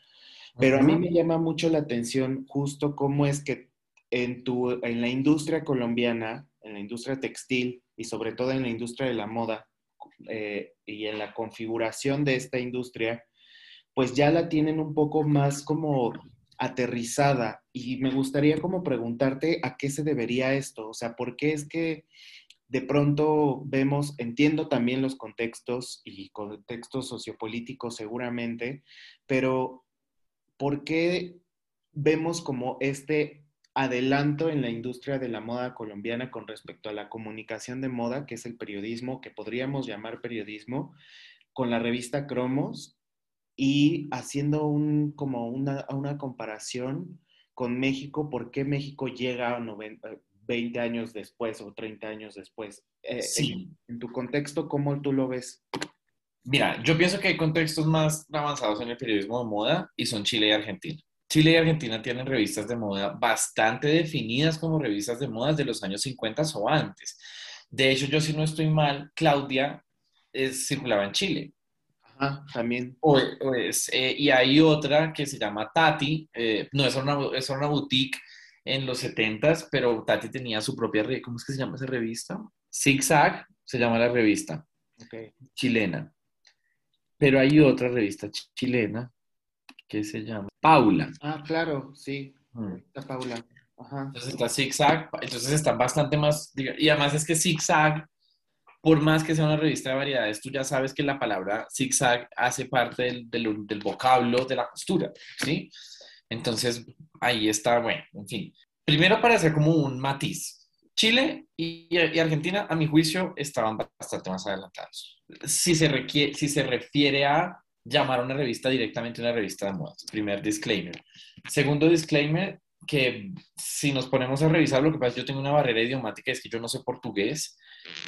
Pero a mí me llama mucho la atención justo cómo es que en, tu, en la industria colombiana, en la industria textil y sobre todo en la industria de la moda eh, y en la configuración de esta industria, pues ya la tienen un poco más como aterrizada. Y me gustaría como preguntarte a qué se debería esto, o sea, ¿por qué es que de pronto vemos, entiendo también los contextos y contextos sociopolíticos seguramente, pero ¿por qué vemos como este adelanto en la industria de la moda colombiana con respecto a la comunicación de moda, que es el periodismo, que podríamos llamar periodismo, con la revista Cromos y haciendo un, como una, una comparación con México, por qué México llega a 90, 20 años después o 30 años después. Eh, sí. En, tu contexto, ¿cómo tú lo ves? Mira, yo pienso que hay contextos más avanzados en el periodismo de moda y son Chile y Argentina. Chile y Argentina tienen revistas de moda bastante definidas como revistas de moda de los años 50 o antes. De hecho, yo si no estoy mal, Claudia circulaba en Chile. Ajá, también. Eh, y hay otra que se llama Tati, eh, no es una, es una boutique en los 70s, pero Tati tenía su propia, ¿cómo es que se llama esa revista? Zigzag se llama la revista chilena. Pero hay otra revista chilena que se llama Paula. Ah, claro, sí. Mm. Está Paula. Ajá. Entonces está Zigzag, entonces están bastante más, y además es que Zigzag, por más que sea una revista de variedades, tú ya sabes que la palabra zigzag hace parte del, del, del vocablo de la costura, ¿sí? Entonces, ahí está, bueno, en fin. Primero para hacer como un matiz. Chile y, Argentina, a mi juicio, estaban bastante más adelantados. Si se, refiere a llamar a una revista directamente una revista de modas. Primer disclaimer. Segundo disclaimer, que si nos ponemos a revisar, lo que pasa es que yo tengo una barrera idiomática, es que yo no sé portugués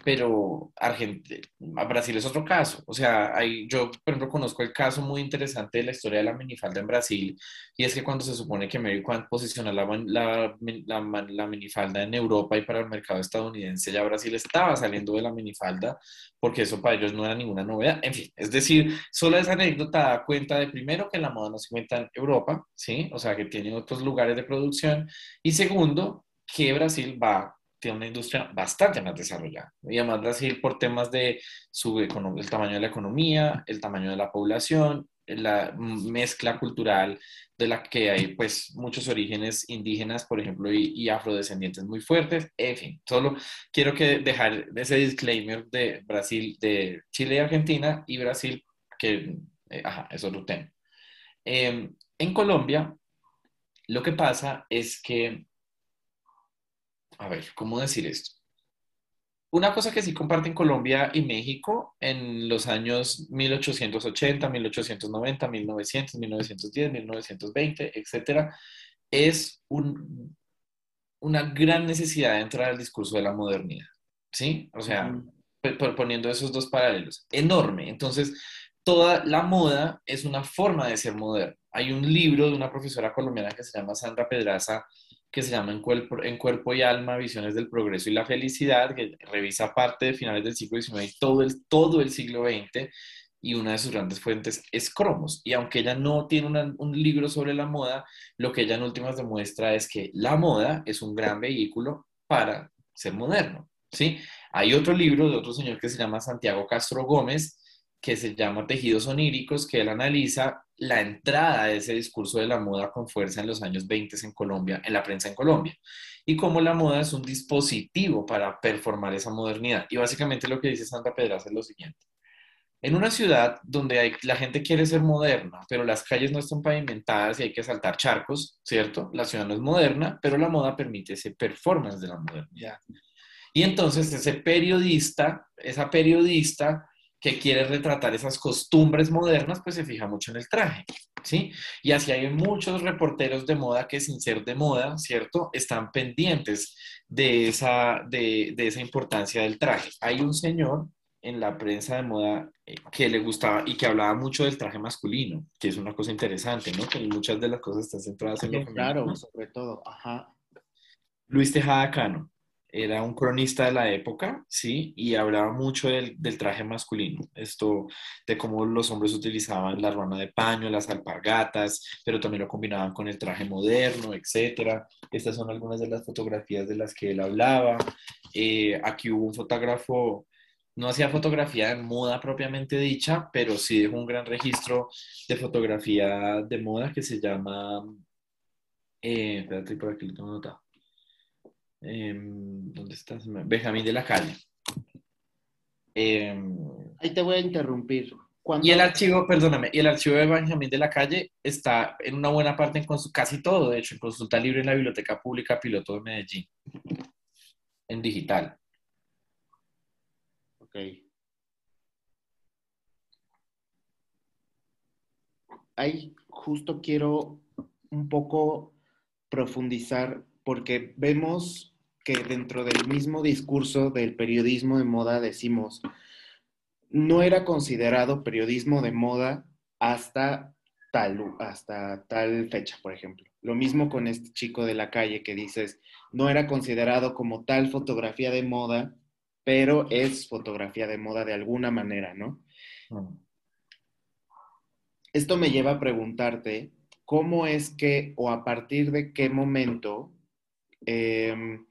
pero Argentina, Brasil es otro caso. O sea, hay, yo, por ejemplo, conozco el caso muy interesante de la historia de la minifalda en Brasil, y es que cuando se supone que Mary Quant posiciona la, la, la, minifalda en Europa y para el mercado estadounidense, ya Brasil estaba saliendo de la minifalda, porque eso para ellos no era ninguna novedad. En fin, es decir, solo esa anécdota da cuenta de, primero, que la moda no se cuenta en Europa, ¿sí? O sea, que tiene otros lugares de producción, y segundo, que Brasil va tiene una industria bastante más desarrollada. Y además Brasil por temas de su el tamaño de la economía, el tamaño de la población, la mezcla cultural de la que hay pues muchos orígenes indígenas, por ejemplo, y, afrodescendientes muy fuertes. En fin, solo quiero que dejar ese disclaimer de Brasil, de Chile y Argentina y Brasil, que, eh, ajá, es otro tema. Em, en Colombia, lo que pasa es que a ver, ¿cómo decir esto? Una cosa que sí comparten Colombia y México en los años 1880, 1890, 1900, 1910, 1920, etcétera, es una gran necesidad de entrar al discurso de la modernidad. ¿Sí? O sea, poniendo esos dos paralelos. Enorme. Entonces, toda la moda es una forma de ser moderno. Hay un libro de una profesora colombiana que se llama Sandra Pedraza que se llama en cuerpo, y Alma, Visiones del Progreso y la Felicidad, que revisa parte de finales del siglo XIX y todo el, todo el siglo XX, y una de sus grandes fuentes es Cromos. Y aunque ella no tiene un libro sobre la moda, lo que ella en últimas demuestra es que la moda es un gran vehículo para ser moderno. ¿sí? Hay otro libro de otro señor que se llama Santiago Castro Gómez, que se llama Tejidos Oníricos, que él analiza la entrada de ese discurso de la moda con fuerza en los años 20 en Colombia, en la prensa en Colombia, y cómo la moda es un dispositivo para performar esa modernidad. Y básicamente lo que dice Santa Pedraza es lo siguiente. En una ciudad donde la gente quiere ser moderna, pero las calles no están pavimentadas y hay que saltar charcos, ¿cierto? La ciudad no es moderna, pero la moda permite ese performance de la modernidad. Y entonces ese periodista, esa periodista que quiere retratar esas costumbres modernas, pues se fija mucho en el traje, ¿sí? Y así hay muchos reporteros de moda que sin ser de moda, ¿cierto? Están pendientes de esa, de, de esa importancia del traje. Hay un señor en la prensa de moda eh, que le gustaba y que hablaba mucho del traje masculino, que es una cosa interesante, ¿no? Que muchas de las cosas están centradas en lo femenino. Claro, sobre todo, ajá. Luis Tejada Cano era un cronista de la época, ¿sí? Y hablaba mucho del, del, traje masculino, esto de cómo los hombres utilizaban la ruana de paño, las alpargatas, pero también lo combinaban con el traje moderno, etcétera. Estas son algunas de las fotografías de las que él hablaba. Eh, aquí hubo un fotógrafo no hacía fotografía de moda propiamente dicha, pero sí dejó un gran registro de fotografía de moda que se llama, eh, espérate, por aquí lo tengo notado. Em, ¿Dónde estás? Benjamín de la Calle. Em, Ahí te voy a interrumpir. Y el archivo, perdóname, y el archivo de Benjamín de la Calle está en una buena parte, en casi todo, de hecho, en consulta libre en la Biblioteca Pública Piloto de Medellín, en digital. Ok. Ahí justo quiero un poco profundizar porque vemos que dentro del mismo discurso del periodismo de moda decimos, no era considerado periodismo de moda hasta tal, hasta tal fecha, por ejemplo. Lo mismo con este chico de la calle que dices, no era considerado como tal fotografía de moda pero es fotografía de moda de alguna manera, ¿no? Esto me lleva a preguntarte, ¿cómo es que o a partir de qué momento em,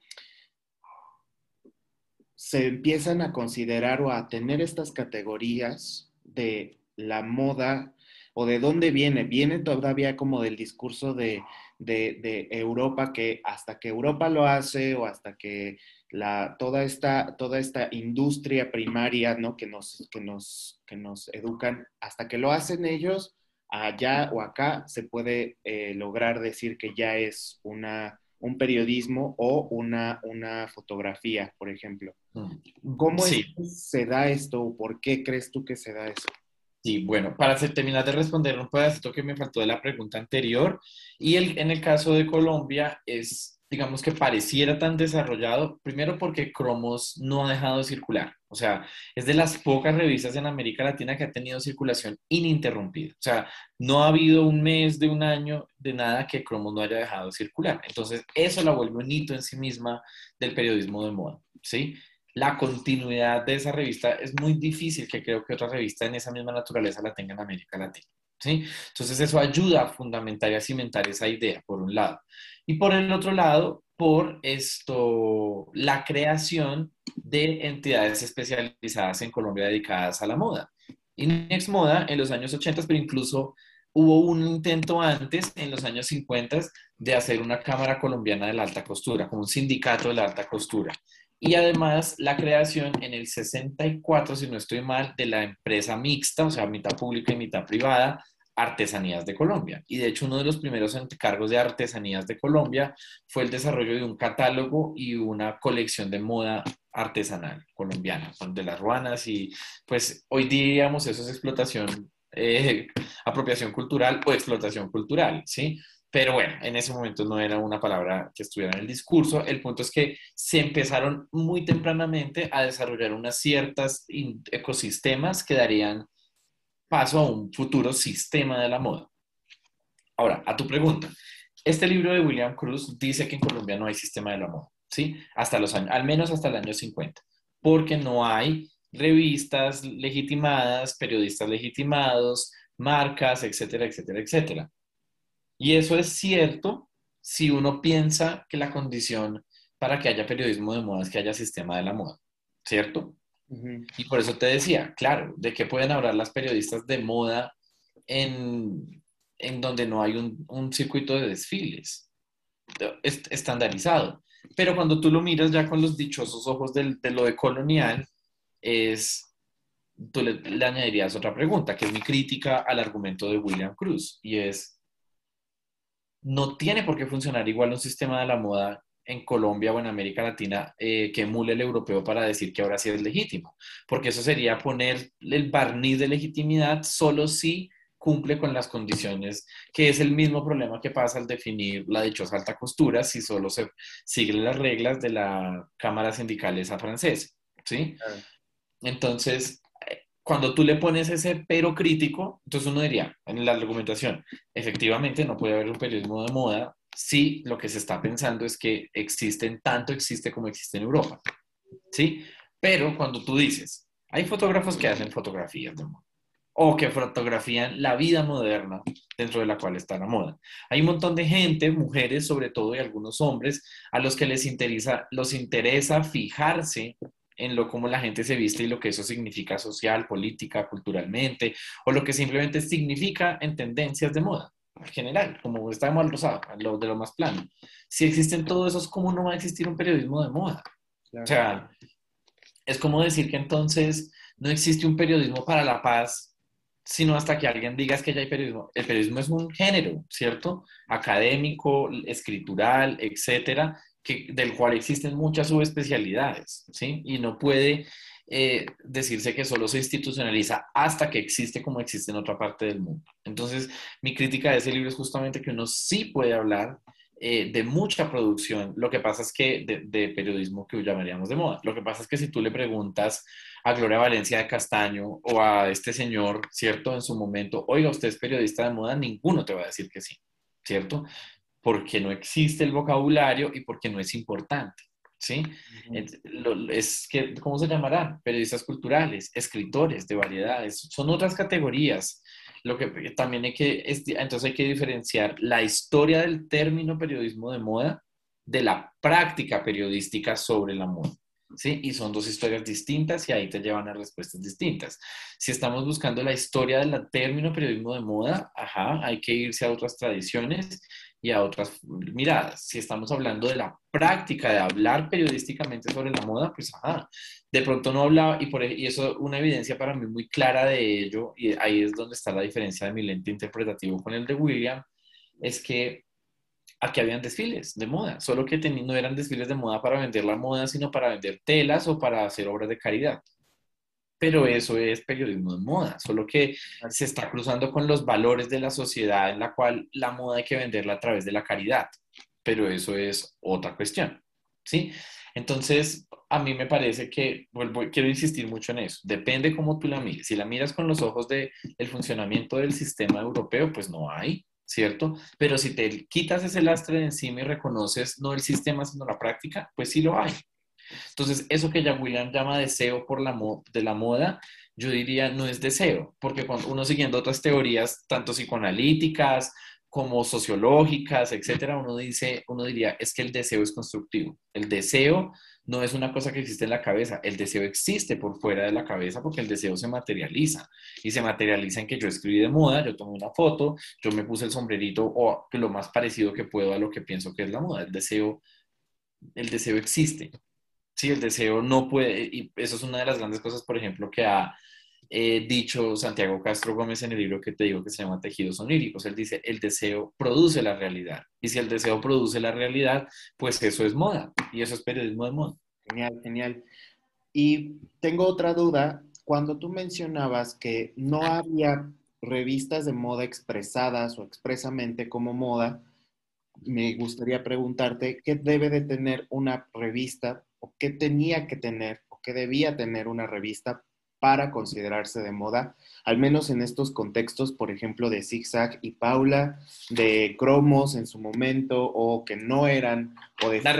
se empiezan a considerar o a tener estas categorías de la moda o de dónde viene? Viene todavía como del discurso de, de Europa que hasta que Europa lo hace o hasta que la, toda, esta, toda esta industria primaria ¿no? que, nos, que, nos, que nos educan, hasta que lo hacen ellos, allá o acá se puede eh, lograr decir que ya es una, un periodismo o una, una fotografía, por ejemplo. Mm. ¿Cómo se da esto? ¿Por qué crees tú que se da eso? Sí, bueno, para terminar de responder un pedacito que me faltó de la pregunta anterior, y el, en el caso de Colombia es digamos que pareciera tan desarrollado, primero porque Cromos no ha dejado de circular. O sea, es de las pocas revistas en América Latina que ha tenido circulación ininterrumpida. O sea, no ha habido un mes de un año de nada que Cromos no haya dejado de circular. Entonces, eso la vuelve un hito en sí misma del periodismo de moda, ¿sí? La continuidad de esa revista es muy difícil que creo que otra revista en esa misma naturaleza la tenga en América Latina. ¿Sí? Entonces eso ayuda a fundamentar y a cimentar esa idea, por un lado. Y por el otro lado, por esto, la creación de entidades especializadas en Colombia dedicadas a la moda. Inex Moda en los años 80, pero incluso hubo un intento antes, en los años 50, de hacer una Cámara Colombiana de la Alta Costura, como un sindicato de la alta costura. Y además la creación en el 64, si no estoy mal, de la empresa mixta, o sea, mitad pública y mitad privada, Artesanías de Colombia. Y de hecho uno de los primeros encargos de Artesanías de Colombia fue el desarrollo de un catálogo y una colección de moda artesanal colombiana, de las ruanas y pues hoy diríamos eso es explotación, eh, apropiación cultural o explotación cultural, ¿sí? Pero bueno, en ese momento no era una palabra que estuviera en el discurso. El punto es que se empezaron muy tempranamente a desarrollar unas ciertas ecosistemas que darían paso a un futuro sistema de la moda. Ahora, a tu pregunta. Este libro de William Cruz dice que en Colombia no hay sistema de la moda, ¿sí? Hasta los años, al menos hasta el año 50, porque no hay revistas legitimadas, periodistas legitimados, marcas, etcétera, etcétera, etcétera. Y eso es cierto si uno piensa que la condición para que haya periodismo de moda es que haya sistema de la moda, ¿cierto? Y por eso te decía, claro, ¿de qué pueden hablar las periodistas de moda en, donde no hay un, circuito de desfiles estandarizado? Pero cuando tú lo miras ya con los dichosos ojos de lo de colonial, es, tú le, le, añadirías otra pregunta, que es mi crítica al argumento de William Cruz, y es, no tiene por qué funcionar igual un sistema de la moda en Colombia o en América Latina eh, que emule el europeo para decir que ahora sí es legítimo, porque eso sería poner el barniz de legitimidad solo si cumple con las condiciones, que es el mismo problema que pasa al definir la dichosa alta costura si solo se siguen las reglas de la Cámara Sindical esa francesa, ¿sí? Entonces, cuando tú le pones ese pero crítico, entonces uno diría en la argumentación, efectivamente no puede haber un periodismo de moda si lo que se está pensando es que existen, tanto existe como existe en Europa, ¿sí? Pero cuando tú dices, hay fotógrafos que hacen fotografías de moda o que fotografían la vida moderna dentro de la cual está la moda. Hay un montón de gente, mujeres sobre todo y algunos hombres, a los que les interesa, los interesa fijarse en lo cómo la gente se viste y lo que eso significa social, política, culturalmente, o lo que simplemente significa en tendencias de moda en general, como está mal rosado, lo de lo más plano. Si existen todos esos, ¿cómo no va a existir un periodismo de moda? O sea, es como decir que entonces no existe un periodismo para la paz sino hasta que alguien diga que ya hay periodismo. El periodismo es un género, ¿cierto? Académico, escritural, etcétera, del cual existen muchas subespecialidades, ¿sí? Y no puede eh, decirse que solo se institucionaliza hasta que existe como existe en otra parte del mundo. Entonces, mi crítica de ese libro es justamente que uno sí puede hablar eh, de mucha producción, lo que pasa es que de, periodismo que llamaríamos de moda. Lo que pasa es que si tú le preguntas a Gloria Valencia de Castaño o a este señor, ¿cierto? En su momento, oiga, usted es periodista de moda, ninguno te va a decir que sí, ¿cierto? Porque no existe el vocabulario y porque no es importante. ¿Sí? es que, ¿cómo se llamarán? Periodistas culturales, escritores de variedades, son otras categorías lo que también hay que, entonces hay que diferenciar la historia del término periodismo de moda de la práctica periodística sobre la moda. ¿Sí? Y son dos historias distintas y ahí te llevan a respuestas distintas. Si estamos buscando la historia del término periodismo de moda, ajá, hay que irse a otras tradiciones y a otras miradas. Si estamos hablando de la práctica de hablar periodísticamente sobre la moda, pues ajá, de pronto no hablaba, y, por, e, y eso una evidencia para mí muy clara de ello, y ahí es donde está la diferencia de mi lente interpretativo con el de William, es que aquí habían desfiles de moda, solo que no eran desfiles de moda para vender la moda, sino para vender telas o para hacer obras de caridad pero eso es periodismo de moda, solo que se está cruzando con los valores de la sociedad en la cual la moda hay que venderla a través de la caridad, pero eso es otra cuestión, ¿sí? Entonces, a mí me parece que, quiero insistir mucho en eso, depende cómo tú la mires. Si la miras con los ojos del el funcionamiento del sistema europeo, pues no hay, ¿cierto? Pero si te quitas ese lastre de encima y reconoces no el sistema, sino la práctica, pues sí lo hay. Entonces, eso que ya William llama deseo por la de la moda, yo diría no es deseo, porque cuando uno siguiendo otras teorías, tanto psicoanalíticas como sociológicas, etcétera, uno dice, uno diría, es que el deseo es constructivo. El deseo no es una cosa que existe en la cabeza, el deseo existe por fuera de la cabeza porque el deseo se materializa y se materializa en que yo escribí de moda, yo tomé una foto, yo me puse el sombrerito o lo más parecido que puedo a lo que pienso que es la moda. El deseo, el deseo existe. Sí, el deseo no puede, y eso es una de las grandes cosas, por ejemplo, que ha eh, dicho Santiago Castro Gómez en el libro que te digo que se llama Tejidos Oníricos. Él dice, el deseo produce la realidad. Y si el deseo produce la realidad, pues eso es moda. Y eso es periodismo de moda. Genial, genial. Y tengo otra duda. Cuando tú mencionabas que no había revistas de moda expresadas o expresamente como moda, me gustaría preguntarte, ¿qué debe de tener una revista o qué tenía que tener o qué debía tener una revista para considerarse de moda, al menos en estos contextos, por ejemplo, de Zigzag y Paula, de cromos en su momento, o que no eran, o la,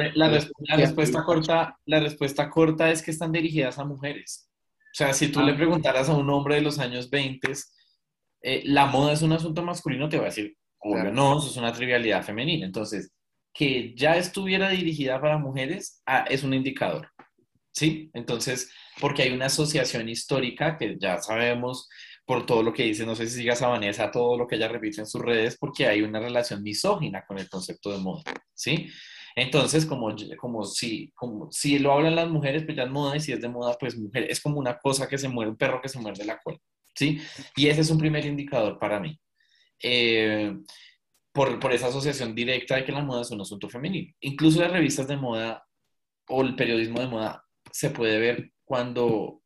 respuesta corta, la respuesta corta es que están dirigidas a mujeres, sea, si tú le preguntaras a un hombre de los años 20, eh, ¿la moda es un asunto masculino? Te va a decir, obvio, no, eso es una trivialidad femenina. Entonces, que ya estuviera dirigida para mujeres ah, es un indicador. ¿Sí? Entonces, porque hay una asociación histórica que ya sabemos por todo lo que dice, no sé si sigas a Vanessa, todo lo que ella repite en sus redes, porque hay una relación misógina con el concepto de moda, ¿sí? Entonces, como, como, si, como si lo hablan las mujeres, pues ya es moda, y si es de moda, pues mujer, es como una cosa que se muere, un perro que se muerde la cola, ¿sí? Y ese es un primer indicador para mí. Eh, por, por, esa asociación directa de que la moda es un asunto femenino. Incluso las revistas de moda o el periodismo de moda se puede ver cuando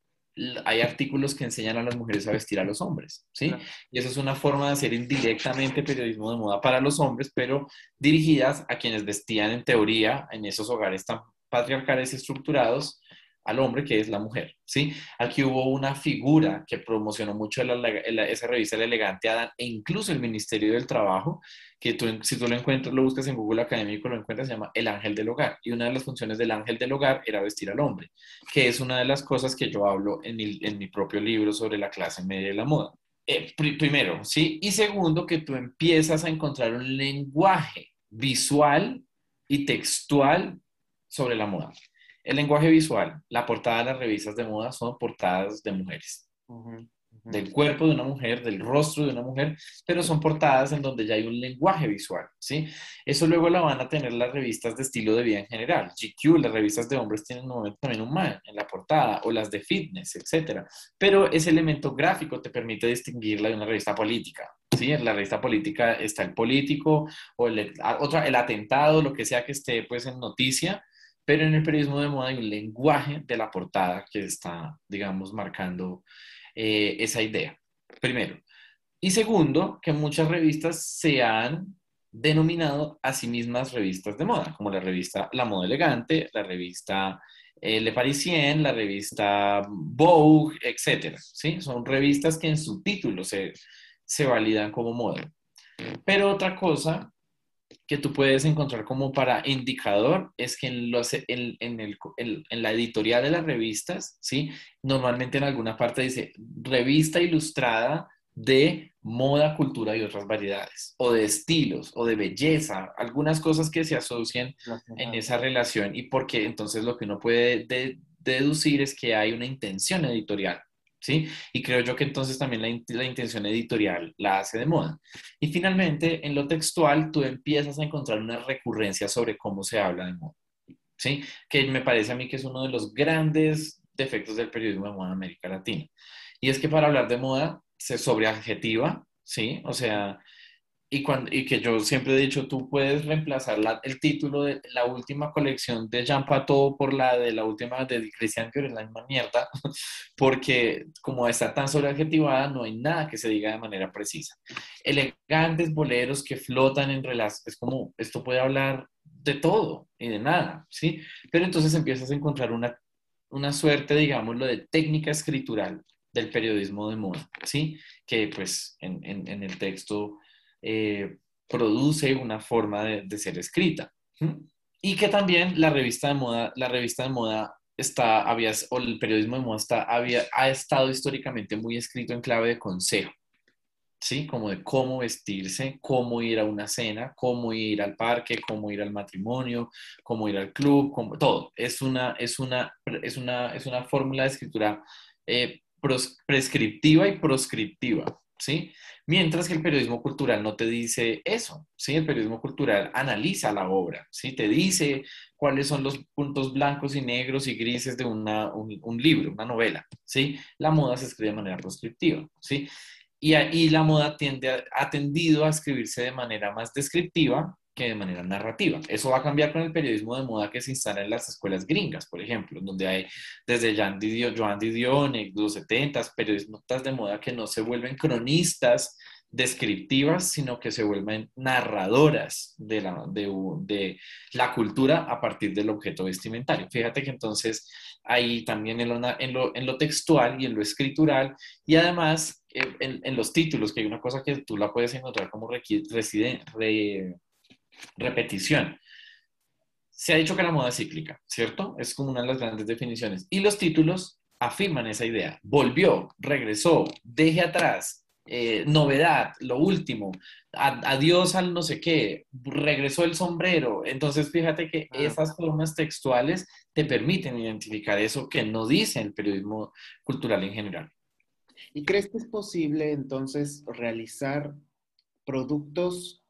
hay artículos que enseñan a las mujeres a vestir a los hombres, ¿sí? Y eso es una forma de hacer indirectamente periodismo de moda para los hombres, pero dirigidas a quienes vestían en teoría en esos hogares tan patriarcales estructurados al hombre que es la mujer, ¿sí? Aquí hubo una figura que promocionó mucho esa revista El Elegante Adán e incluso el Ministerio del Trabajo, que tú, si tú lo encuentras, lo buscas en Google Académico, lo encuentras, se llama El Ángel del Hogar. Y una de las funciones del Ángel del Hogar era vestir al hombre, que es una de las cosas que yo hablo en mi, propio libro sobre la clase media de la moda. Eh, primero, ¿sí? Y segundo, que tú empiezas a encontrar un lenguaje visual y textual sobre la moda. El lenguaje visual, la portada de las revistas de moda son portadas de mujeres. Del cuerpo de una mujer, del rostro de una mujer, pero son portadas en donde ya hay un lenguaje visual, ¿sí? Eso luego la van a tener las revistas de estilo de vida en general. GQ, las revistas de hombres tienen normalmente también un man en la portada, o las de fitness, etcétera. Pero ese elemento gráfico te permite distinguirla de una revista política, ¿sí? En la revista política está el político o el, otra, el atentado, lo que sea que esté pues en noticia, pero en el periodismo de moda hay un lenguaje de la portada que está, digamos, marcando eh, esa idea, primero. Y segundo, que muchas revistas se han denominado a sí mismas revistas de moda, como la revista La Moda Elegante, la revista eh, Le Parisien, la revista Vogue, etc. ¿sí? Son revistas que en su título se, se validan como moda. Pero otra cosa que tú puedes encontrar como para indicador es que en, los, en, en, el, en, la editorial de las revistas, ¿sí? Normalmente en alguna parte dice revista ilustrada de moda, cultura y otras variedades, o de estilos, o de belleza, algunas cosas que se asocian en esa relación y porque entonces lo que uno puede deducir es que hay una intención editorial ¿sí? Y creo yo que entonces también la, intención editorial la hace de moda. Y finalmente, en lo textual, tú empiezas a encontrar una recurrencia sobre cómo se habla de moda, ¿sí? Que me parece a mí que es uno de los grandes defectos del periodismo de moda en América Latina. Y es que para hablar de moda se sobreadjetiva, ¿sí? O sea, y, cuando, y que yo siempre he dicho, tú puedes reemplazar el título de la última colección de Jean Pato por la de la última de Christian Dior, es la misma mierda, porque como está tan sobreadjetivada, no hay nada que se diga de manera precisa. Elegantes boleros que flotan en relación, es como, esto puede hablar de todo y de nada, ¿sí? Pero entonces empiezas a encontrar una, una suerte, digámoslo, de técnica escritural del periodismo de moda, ¿sí? Que pues en, en, en el texto eh, produce una forma de, ser escrita. Y que también la revista de moda, la revista de moda está, había, o el periodismo de moda está, había, ha estado históricamente muy escrito en clave de consejo. ¿sí? Como de cómo vestirse, cómo ir a una cena, cómo ir al parque, cómo ir al matrimonio, cómo ir al club, todo. Es una, es una, es una, es una fórmula de escritura eh, prescriptiva y proscriptiva, ¿sí? Mientras que el periodismo cultural no te dice eso, ¿sí? El periodismo cultural analiza la obra, ¿sí? Te dice cuáles son los puntos blancos y negros y grises de una, un, libro, una novela, ¿sí? La moda se escribe de manera proscriptiva, ¿sí? Y, y la moda tiende ha tendido a escribirse de manera más descriptiva que de manera narrativa. Eso va a cambiar con el periodismo de moda que se instala en las escuelas gringas, por ejemplo, donde hay desde Joan Didion, los 70, periodistas de moda que no se vuelven cronistas descriptivas, sino que se vuelven narradoras de la, de, la cultura a partir del objeto vestimentario. Fíjate que entonces ahí también en lo, en lo, en lo textual y en lo escritural, y además eh, en, en, los títulos, que hay una cosa que tú la puedes encontrar como reside, re, repetición. Se ha dicho que la moda es cíclica, ¿cierto? Es como una de las grandes definiciones. Y los títulos afirman esa idea. Volvió, regresó, deje atrás, eh, novedad, lo último, adiós al no sé qué, regresó el sombrero. Entonces, fíjate que esas formas textuales te permiten identificar eso que no dice el periodismo cultural en general. ¿Y crees que es posible entonces realizar productos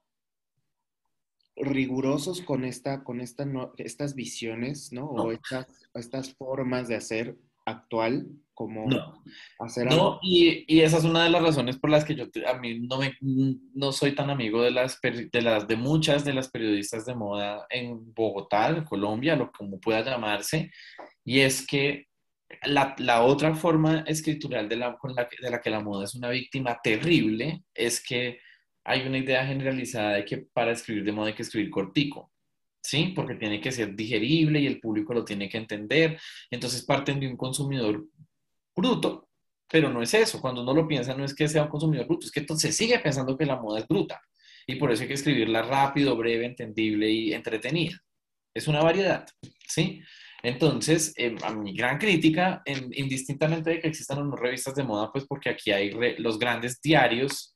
rigurosos con, esta, con esta estas visiones, ¿no? O estas, estas formas de hacer actual como no, hacer no y, y, esa es una de las razones por las que yo a mí no me no soy tan amigo de las de las de muchas de las periodistas de moda en Bogotá, en Colombia, lo como pueda llamarse, y es que la, la otra forma escritural de la, con la, de la que la moda es una víctima terrible es que hay una idea generalizada de que para escribir de moda hay que escribir cortico. ¿Sí? Porque tiene que ser digerible y el público lo tiene que entender. Entonces parten de un consumidor bruto, pero no es eso. Cuando uno lo piensa, no es que sea un consumidor bruto, es que entonces sigue pensando que la moda es bruta. Y por eso hay que escribirla rápido, breve, entendible y entretenida. Es una variedad, ¿sí? Entonces, em, a mi gran crítica, indistintamente de que existan unas revistas de moda, pues porque aquí hay los grandes diarios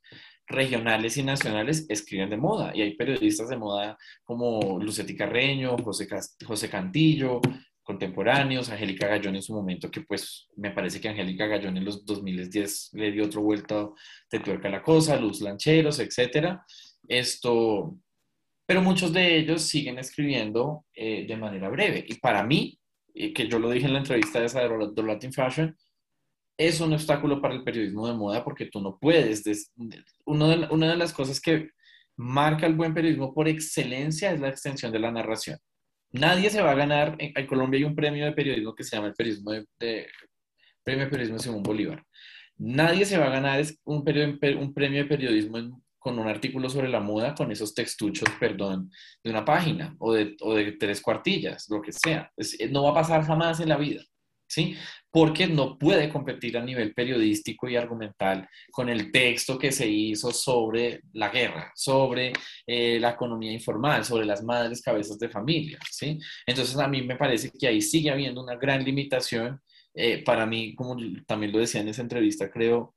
regionales y nacionales escriben de moda y hay periodistas de moda como Lucetti Carreño, José, José Cantillo, contemporáneos, Angélica Gallón en su momento, que pues me parece que Angélica Gallón en los 2010 le dio otro vuelta de tuerca a la cosa, Luz Lancheros, etcétera. Esto, pero muchos de ellos siguen escribiendo eh, de manera breve. Y para mí, que yo lo dije en la entrevista de esa de Latin Fashion, es un obstáculo para el periodismo de moda porque tú no puedes. Una de las cosas que marca el buen periodismo por excelencia es la extensión de la narración. Nadie se va a ganar, en, Colombia hay un premio de periodismo que se llama el de, Premio de Periodismo Simón Bolívar. Nadie se va a ganar un, un premio de periodismo con un artículo sobre la moda con esos textuchos, perdón, de una página o de, o de tres cuartillas, lo que sea. no va a pasar jamás en la vida. ¿sí? Porque no puede competir a nivel periodístico y argumental con el texto que se hizo sobre la guerra, sobre eh, la economía informal, sobre las madres cabezas de familia, ¿sí? Entonces a mí me parece que ahí sigue habiendo una gran limitación. Eh, para mí, como también lo decía en esa entrevista, creo,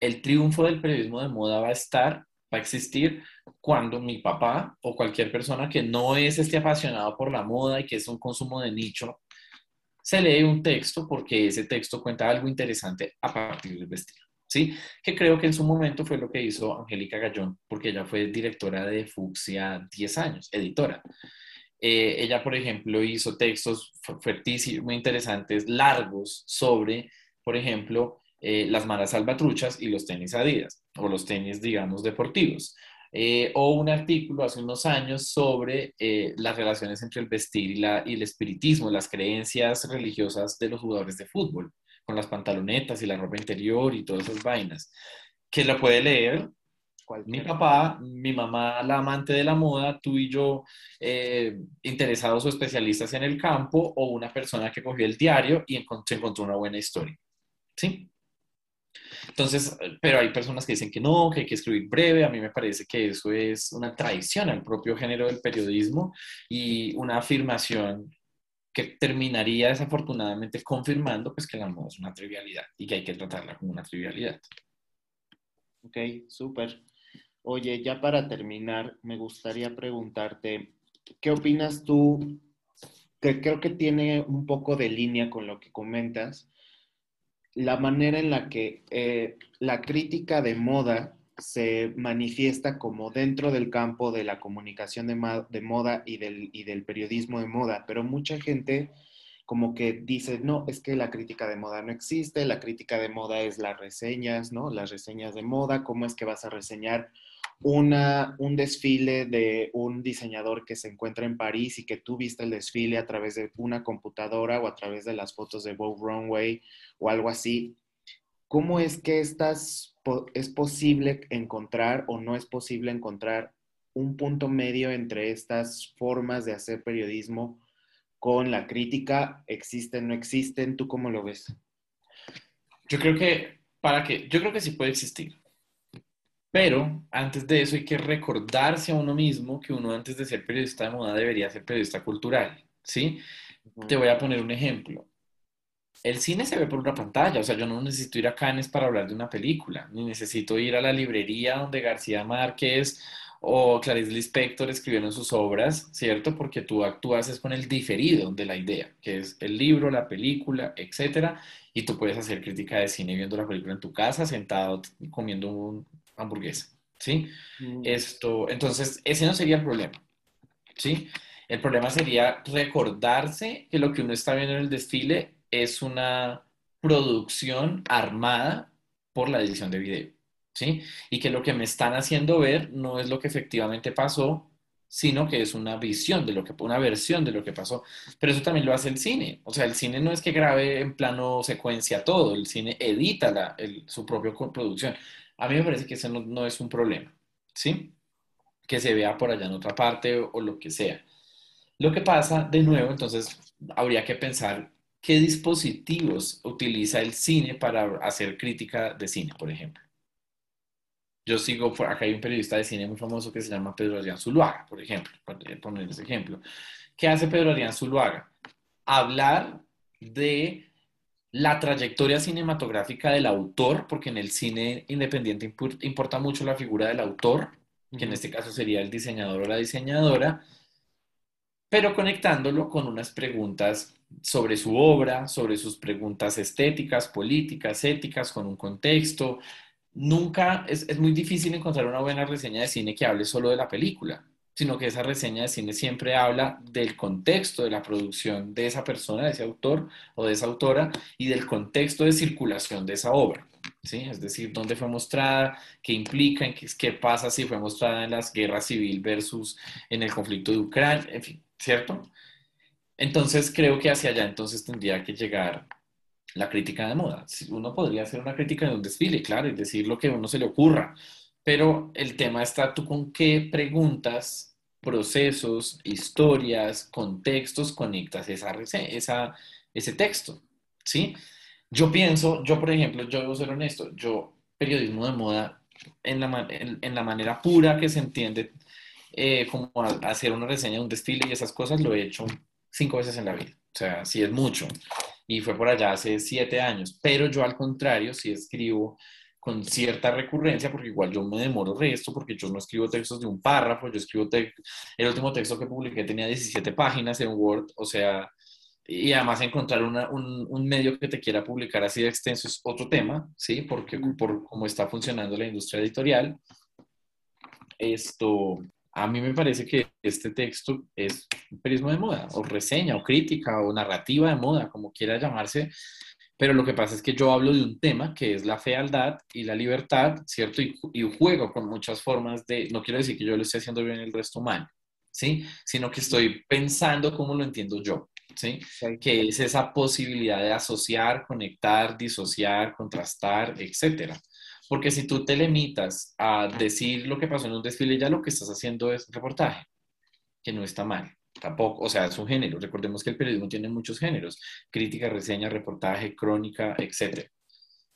el triunfo del periodismo de moda va a estar, va a existir cuando mi papá o cualquier persona que no es este apasionado por la moda y que es un consumo de nicho, se lee un texto porque ese texto cuenta algo interesante a partir del vestido. ¿sí? Que creo que en su momento fue lo que hizo Angélica Gallón, porque ella fue directora de Fuxia 10 años, editora. Eh, ella, por ejemplo, hizo textos fuertísimos, muy interesantes, largos, sobre, por ejemplo, eh, las malas salvatruchas y los tenis Adidas, o los tenis, digamos, deportivos. Eh, o un artículo hace unos años sobre eh, las relaciones entre el vestir y, la, y el espiritismo, las creencias religiosas de los jugadores de fútbol, con las pantalonetas y la ropa interior y todas esas vainas, que la puede leer mi papá, mi mamá, la amante de la moda, tú y yo, eh, interesados o especialistas en el campo, o una persona que cogió el diario y se encontró una buena historia. ¿Sí? Entonces, pero hay personas que dicen que no, que hay que escribir breve. A mí me parece que eso es una traición al propio género del periodismo y una afirmación que terminaría desafortunadamente confirmando pues que la moda es una trivialidad y que hay que tratarla como una trivialidad. Ok, súper. Oye, ya para terminar, me gustaría preguntarte, ¿qué opinas tú? Que creo que tiene un poco de línea con lo que comentas, la manera en la que eh, la crítica de moda se manifiesta como dentro del campo de la comunicación de, moda y del, y del, periodismo de moda, pero mucha gente como que dice, no, es que la crítica de moda no existe, la crítica de moda es las reseñas, ¿no? Las reseñas de moda, ¿cómo es que vas a reseñar una, un desfile de un diseñador que se encuentra en París y que tú viste el desfile a través de una computadora o a través de las fotos de Vogue Runway o algo así. ¿Cómo es que estas, es posible encontrar o no es posible encontrar un punto medio entre estas formas de hacer periodismo con la crítica? ¿Existen, no existen? ¿Tú cómo lo ves? Yo creo que, para que, yo creo que sí puede existir. Pero antes de eso hay que recordarse a uno mismo que uno antes de ser periodista de moda debería ser periodista cultural, ¿sí? Te voy a poner un ejemplo. el cine se ve por una pantalla, o sea, yo no necesito ir a Cannes para hablar de una película, ni necesito ir a la librería donde García Márquez o Clarice Lispector escribieron sus obras, ¿cierto? Porque tú actúas es con el diferido de la idea, que es el libro, la película, etcétera, y tú puedes hacer crítica de cine viendo la película en tu casa, sentado comiendo un hamburguesa, ¿sí? Mm. Esto, entonces, ese no sería el problema, ¿sí? El problema sería recordarse que lo que uno está viendo en el desfile es una producción armada por la edición de video, ¿sí? Y que lo que me están haciendo ver no es lo que efectivamente pasó, sino que es una visión de lo que, una versión de lo que pasó. Pero eso también lo hace el cine. O sea, el cine no es que grabe en plano secuencia todo, el cine edita la, su propia producción. A mí me parece que eso no, es un problema, ¿sí? Que se vea por allá en otra parte o, lo que sea. Lo que pasa, de nuevo, entonces, habría que pensar ¿qué dispositivos utiliza el cine para hacer crítica de cine, por ejemplo? Yo sigo, por acá hay un periodista de cine muy famoso que se llama Pedro Adrián Zuluaga, por ejemplo, para poner ese ejemplo. ¿Qué hace Pedro Adrián Zuluaga? Hablar de la trayectoria cinematográfica del autor, porque en el cine independiente importa mucho la figura del autor, que en este caso sería el diseñador o la diseñadora, pero conectándolo con unas preguntas sobre su obra, sobre sus preguntas estéticas, políticas, éticas, con un contexto. Nunca es, es, muy difícil encontrar una buena reseña de cine que hable solo de la película, sino que esa reseña de cine siempre habla del contexto de la producción de esa persona, de ese autor o de esa autora y del contexto de circulación de esa obra. ¿Sí? Es decir, dónde fue mostrada, qué implica, qué, pasa si fue mostrada en las guerras civil versus en el conflicto de Ucrania, en fin, ¿cierto? Entonces creo que hacia allá entonces tendría que llegar la crítica de moda. Uno podría hacer una crítica de un desfile, claro, y decir lo que a uno se le ocurra, pero el tema está tú con qué preguntas, procesos, historias, contextos conectas esa, esa, ese texto, ¿sí? Yo pienso, yo por ejemplo, yo debo ser honesto, yo periodismo de moda en la, en la manera pura que se entiende, eh, como hacer una reseña de un desfile y esas cosas, lo he hecho cinco veces en la vida. O sea, sí es mucho. Y fue por allá hace siete años. Pero yo al contrario, sí escribo con cierta recurrencia, porque igual yo me demoro resto, porque yo no escribo textos de un párrafo, yo escribo el último texto que publiqué tenía 17 páginas en Word, o sea, y además encontrar un, un, medio que te quiera publicar así de extenso es otro tema, ¿sí? Porque por cómo está funcionando la industria editorial, esto, a mí me parece que este texto es un periodismo de moda, o reseña, o crítica, o narrativa de moda, como quiera llamarse, pero lo que pasa es que yo hablo de un tema que es la fealdad y la libertad, ¿cierto? Y, y juego con muchas formas de, no quiero decir que yo lo esté haciendo bien el resto mal, ¿sí? Sino que estoy pensando cómo lo entiendo yo, ¿sí? Que es esa posibilidad de asociar, conectar, disociar, contrastar, etcétera. Porque si tú te limitas a decir lo que pasó en un desfile, ya lo que estás haciendo es reportaje, que no está mal. Tampoco, o sea, es un género. Recordemos que el periodismo tiene muchos géneros: crítica, reseña, reportaje, crónica, etc.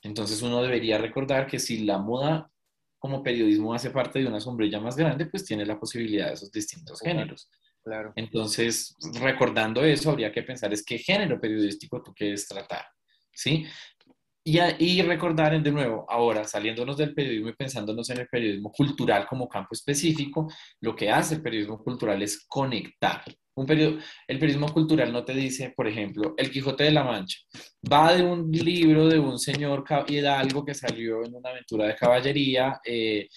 Entonces uno debería recordar que si la moda como periodismo hace parte de una sombrilla más grande, pues tiene la posibilidad de esos distintos géneros. Claro. Entonces, recordando eso, habría que pensar es qué género periodístico tú quieres tratar. ¿Sí? Y, recordar de nuevo, ahora saliéndonos del periodismo y pensándonos en el periodismo cultural como campo específico, lo que hace el periodismo cultural es conectar. Un el periodismo cultural no te dice, por ejemplo, El Quijote de la Mancha. Va de un libro de un señor hidalgo que salió en una aventura de caballería, eh,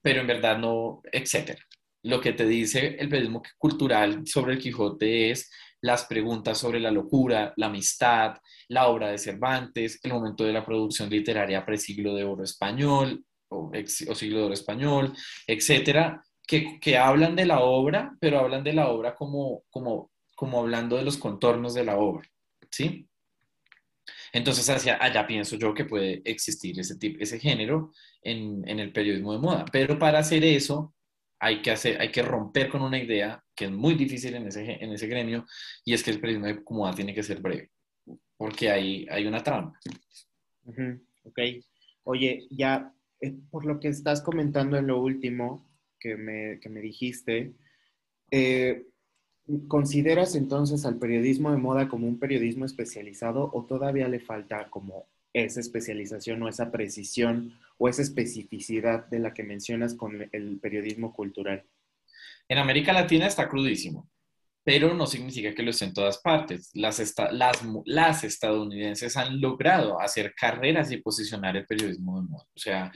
pero en verdad no, etcétera. Lo que te dice el periodismo cultural sobre el Quijote es las preguntas sobre la locura, la amistad, la obra de Cervantes, el momento de la producción literaria pre-siglo de oro español o, siglo de oro español, etcétera, que, hablan de la obra, pero hablan de la obra como, como, como hablando de los contornos de la obra, ¿sí? Entonces, hacia allá pienso yo que puede existir ese, tipo, ese género en, en el periodismo de moda. Pero para hacer eso, hay que, hacer, hay que romper con una idea que es muy difícil en ese, en ese gremio y es que el periodismo de comunidad tiene que ser breve, porque hay, hay una trampa. Ok. Oye, ya eh, por lo que estás comentando en lo último que me, que me dijiste, eh, ¿Consideras entonces al periodismo de moda como un periodismo especializado o todavía le falta como esa especialización o esa precisión o esa especificidad de la que mencionas con el periodismo cultural? En América Latina está crudísimo, pero no significa que lo esté en todas partes. Las, las, estadounidenses han logrado hacer carreras y posicionar el periodismo de moda. O sea,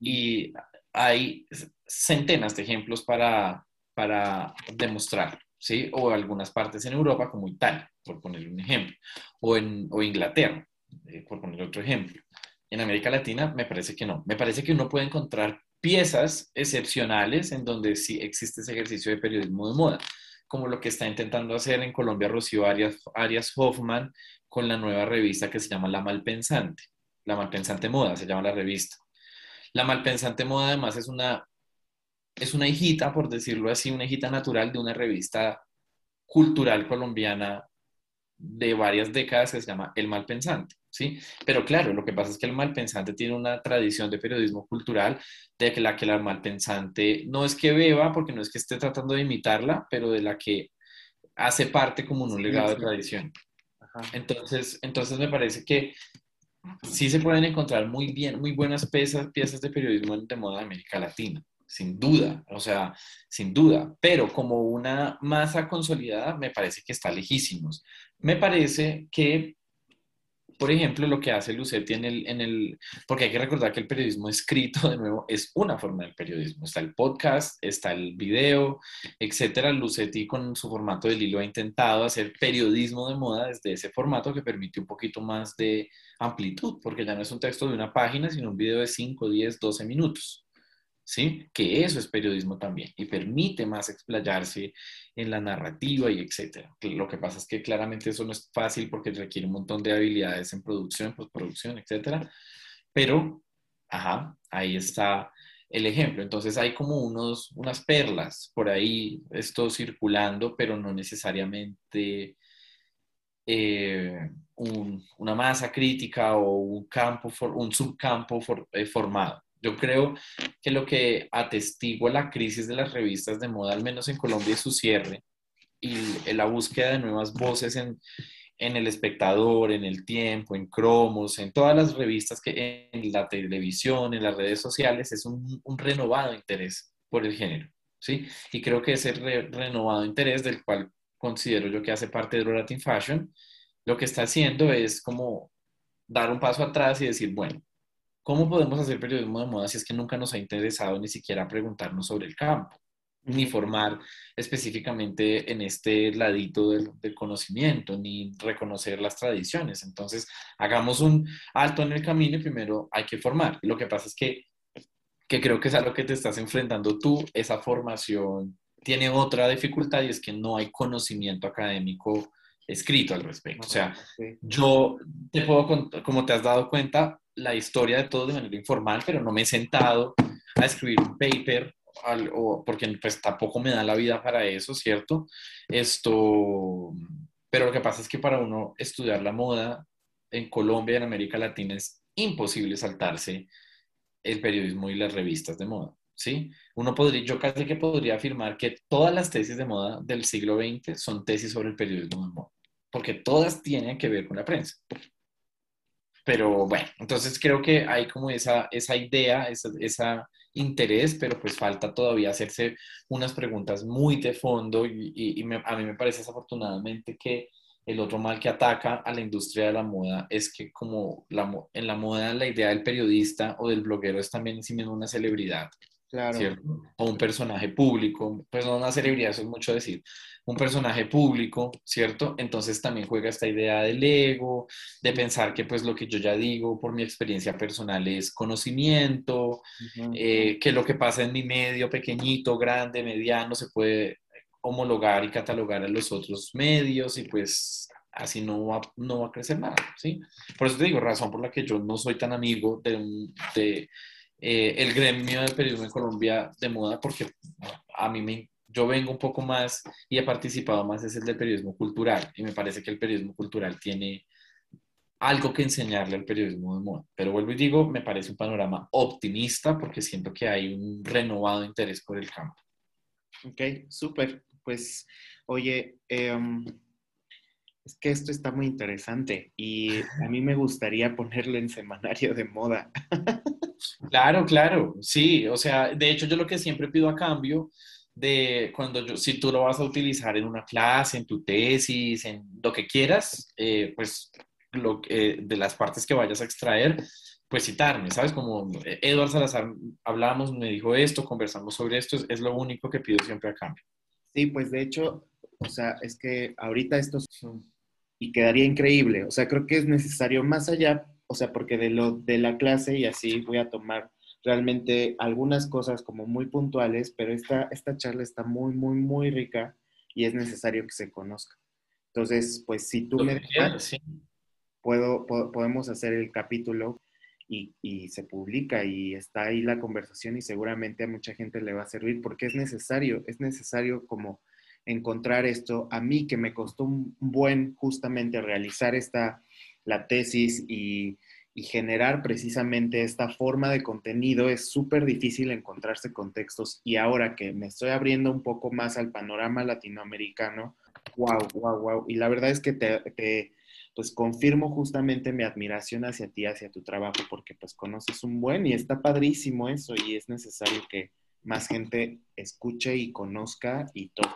y hay centenas de ejemplos para, para demostrar, ¿sí? O algunas partes en Europa, como Italia, por poner un ejemplo, o, en, o Inglaterra, eh, por poner otro ejemplo. En América Latina me parece que no. Me parece que uno puede encontrar piezas excepcionales en donde sí existe ese ejercicio de periodismo de moda, como lo que está intentando hacer en Colombia Rocío Arias, Arias Hoffman con la nueva revista que se llama La Malpensante. La Malpensante Moda se llama la revista. La Malpensante Moda además es una, es una hijita, por decirlo así, una hijita natural de una revista cultural colombiana de varias décadas que se llama El Malpensante. ¿Sí? Pero claro, lo que pasa es que el malpensante tiene una tradición de periodismo cultural de que la que el malpensante no es que beba, porque no es que esté tratando de imitarla, pero de la que hace parte como un legado de tradición. Entonces, entonces me parece que sí se pueden encontrar muy bien, muy buenas piezas, piezas de periodismo de moda de América Latina, sin duda, o sea, sin duda, pero como una masa consolidada me parece que está lejísimos. Me parece que por ejemplo, lo que hace Lucetti en el, en el, porque hay que recordar que el periodismo escrito, de nuevo, es una forma del periodismo. Está el podcast, está el video, etcétera. Lucetti con su formato del hilo ha intentado hacer periodismo de moda desde ese formato que permite un poquito más de amplitud, porque ya no es un texto de una página, sino un video de 5, 10, 12 minutos. ¿Sí? Que eso es periodismo también y permite más explayarse en la narrativa y etcétera. Lo que pasa es que claramente eso no es fácil porque requiere un montón de habilidades en producción, postproducción, etcétera. Pero, ajá, ahí está el ejemplo. Entonces hay como unos, unas perlas por ahí, esto circulando, pero no necesariamente eh, una masa crítica o un campo, un subcampo eh, formado. Yo creo que lo que atestigua la crisis de las revistas de moda, al menos en Colombia, es su cierre y la búsqueda de nuevas voces en, en El Espectador, en El Tiempo, en Cromos, en todas las revistas que en la televisión, en las redes sociales, es un, renovado interés por el género, ¿sí? Y creo que ese renovado interés del cual considero yo que hace parte de Latin Fashion, lo que está haciendo es como dar un paso atrás y decir, bueno, ¿Cómo podemos hacer periodismo de moda si es que nunca nos ha interesado ni siquiera preguntarnos sobre el campo, ni formar específicamente en este ladito del, conocimiento, ni reconocer las tradiciones? Entonces, hagamos un alto en el camino y primero hay que formar. Lo que pasa es que, que creo que es a lo que te estás enfrentando tú, esa formación tiene otra dificultad y es que no hay conocimiento académico escrito al respecto. O sea, yo te puedo, como te has dado cuenta, la historia de todo de manera informal, pero no me he sentado a escribir un paper, o, porque pues tampoco me da la vida para eso, ¿cierto? Esto, pero lo que pasa es que para uno estudiar la moda en Colombia en América Latina es imposible saltarse el periodismo y las revistas de moda, ¿sí? Uno podría, yo casi que podría afirmar que todas las tesis de moda del siglo XX son tesis sobre el periodismo de moda, porque todas tienen que ver con la prensa. Pero bueno, entonces creo que hay como esa, esa idea, ese esa interés, pero pues falta todavía hacerse unas preguntas muy de fondo y, y, a mí me parece desafortunadamente que el otro mal que ataca a la industria de la moda es que como la, en la moda la idea del periodista o del bloguero es también en sí mismo una celebridad. Claro. O un personaje público, pues no una celebridad, eso es mucho decir, un personaje público, ¿cierto? Entonces también juega esta idea del ego, de pensar que pues lo que yo ya digo por mi experiencia personal es conocimiento, eh, que lo que pasa en mi medio pequeñito, grande, mediano, se puede homologar y catalogar a los otros medios y pues así no va, no va a crecer nada, ¿sí? Por eso te digo, razón por la que yo no soy tan amigo de, de eh, el gremio de periodismo en Colombia de moda, porque a mí me yo vengo un poco más y he participado más es el del periodismo cultural y me parece que el periodismo cultural tiene algo que enseñarle al periodismo de moda. Pero vuelvo y digo, me parece un panorama optimista porque siento que hay un renovado interés por el campo. Ok, súper. Pues Oye, em, es que esto está muy interesante y a mí me gustaría ponerlo en semanario de moda. Claro, claro, sí, o sea, de hecho yo lo que siempre pido a cambio de cuando yo, si tú lo vas a utilizar en una clase, en tu tesis, en lo que quieras, eh, pues lo, de las partes que vayas a extraer, pues citarme, ¿sabes? Como Eduardo Salazar, hablamos, me dijo esto, conversamos sobre esto, es, lo único que pido siempre a cambio. Sí, pues de hecho, o sea, es que ahorita esto y quedaría increíble, o sea, creo que es necesario más allá, o sea, porque de lo de la clase y así voy a tomar realmente algunas cosas como muy puntuales, pero esta, esta charla está muy, muy, muy rica y es necesario que se conozca. Entonces, pues si tú me dejas, puedo, podemos hacer el capítulo y, y, se publica y está ahí la conversación y seguramente a mucha gente le va a servir porque es necesario, es necesario como encontrar esto. A mí que me costó un buen justamente realizar esta, la tesis y, y generar precisamente esta forma de contenido es súper difícil encontrarse contextos y ahora que me estoy abriendo un poco más al panorama latinoamericano, wow, wow, wow. Y la verdad es que te, te pues confirmo justamente mi admiración hacia ti, hacia tu trabajo, porque pues conoces un buen y está padrísimo eso y es necesario que más gente escuche y conozca y todo.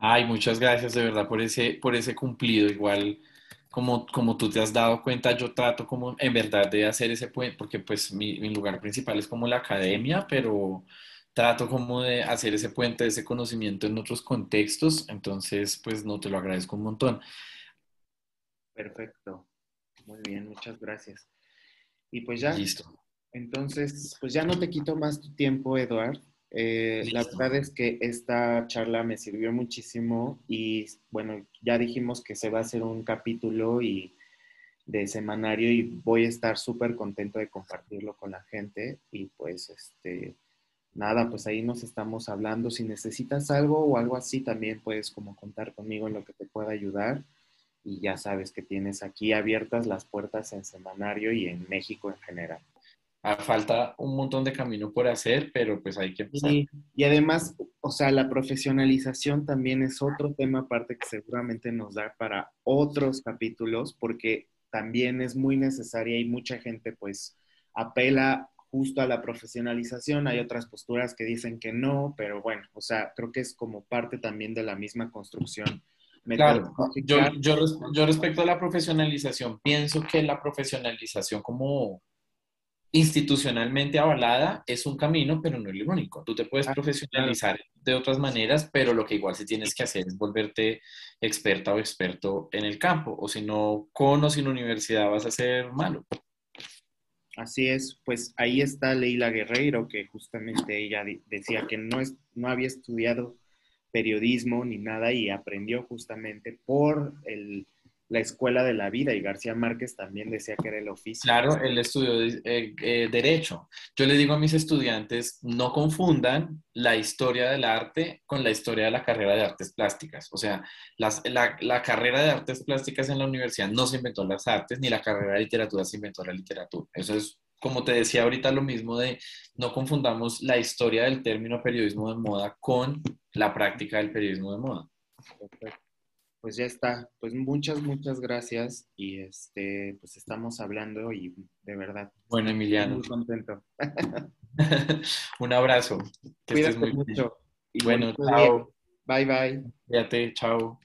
Ay, muchas gracias de verdad por ese, por ese cumplido. Igual, como, como tú te has dado cuenta, yo trato como en verdad de hacer ese puente, porque pues mi, mi lugar principal es como la academia, pero trato como de hacer ese puente, ese conocimiento en otros contextos. Entonces, pues no te lo agradezco un montón. Perfecto. Muy bien, muchas gracias. Y pues ya. Listo. Entonces, pues ya no te quito más tu tiempo, Eduard. Eh, la verdad es que esta charla me sirvió muchísimo y bueno, ya dijimos que se va a hacer un capítulo y de semanario y voy a estar súper contento de compartirlo con la gente y pues este nada, pues ahí nos estamos hablando. Si necesitas algo o algo así, también puedes como contar conmigo en lo que te pueda ayudar y ya sabes que tienes aquí abiertas las puertas en Semanario y en México en general. Ah, falta un montón de camino por hacer, pero pues hay que empezar. Y, y, además, o sea, la profesionalización también es otro tema aparte que seguramente nos da para otros capítulos, porque también es muy necesaria y mucha gente pues apela justo a la profesionalización. Hay otras posturas que dicen que no, pero bueno, o sea, creo que es como parte también de la misma construcción Claro, yo, yo, yo, respecto a la profesionalización, pienso que la profesionalización como institucionalmente avalada es un camino, pero no es el único. Tú te puedes ah, profesionalizar de otras maneras, pero lo que igual sí tienes que hacer es volverte experta o experto en el campo, o si no, con o sin universidad vas a ser malo. Así es, pues ahí está Leila Guerreiro, que justamente ella decía que no, es, no había estudiado periodismo ni nada y aprendió justamente por el, la escuela de la vida y García Márquez también decía que era el oficio. Claro, él estudió eh, eh, derecho. Yo le digo a mis estudiantes, no confundan la historia del arte con la historia de la carrera de artes plásticas. O sea, las, la, la, carrera de artes plásticas en la universidad no se inventó las artes, ni la carrera de literatura se inventó la literatura. Eso es como te decía ahorita, lo mismo de no confundamos la historia del término periodismo de moda con la práctica del periodismo de moda. Pues ya está. Pues muchas, muchas gracias. Y este, pues estamos hablando y de verdad. Bueno, Emiliano. Muy contento. Un abrazo. Cuídate mucho. Y bueno, chao. Bye, bye. Cuídate, chao.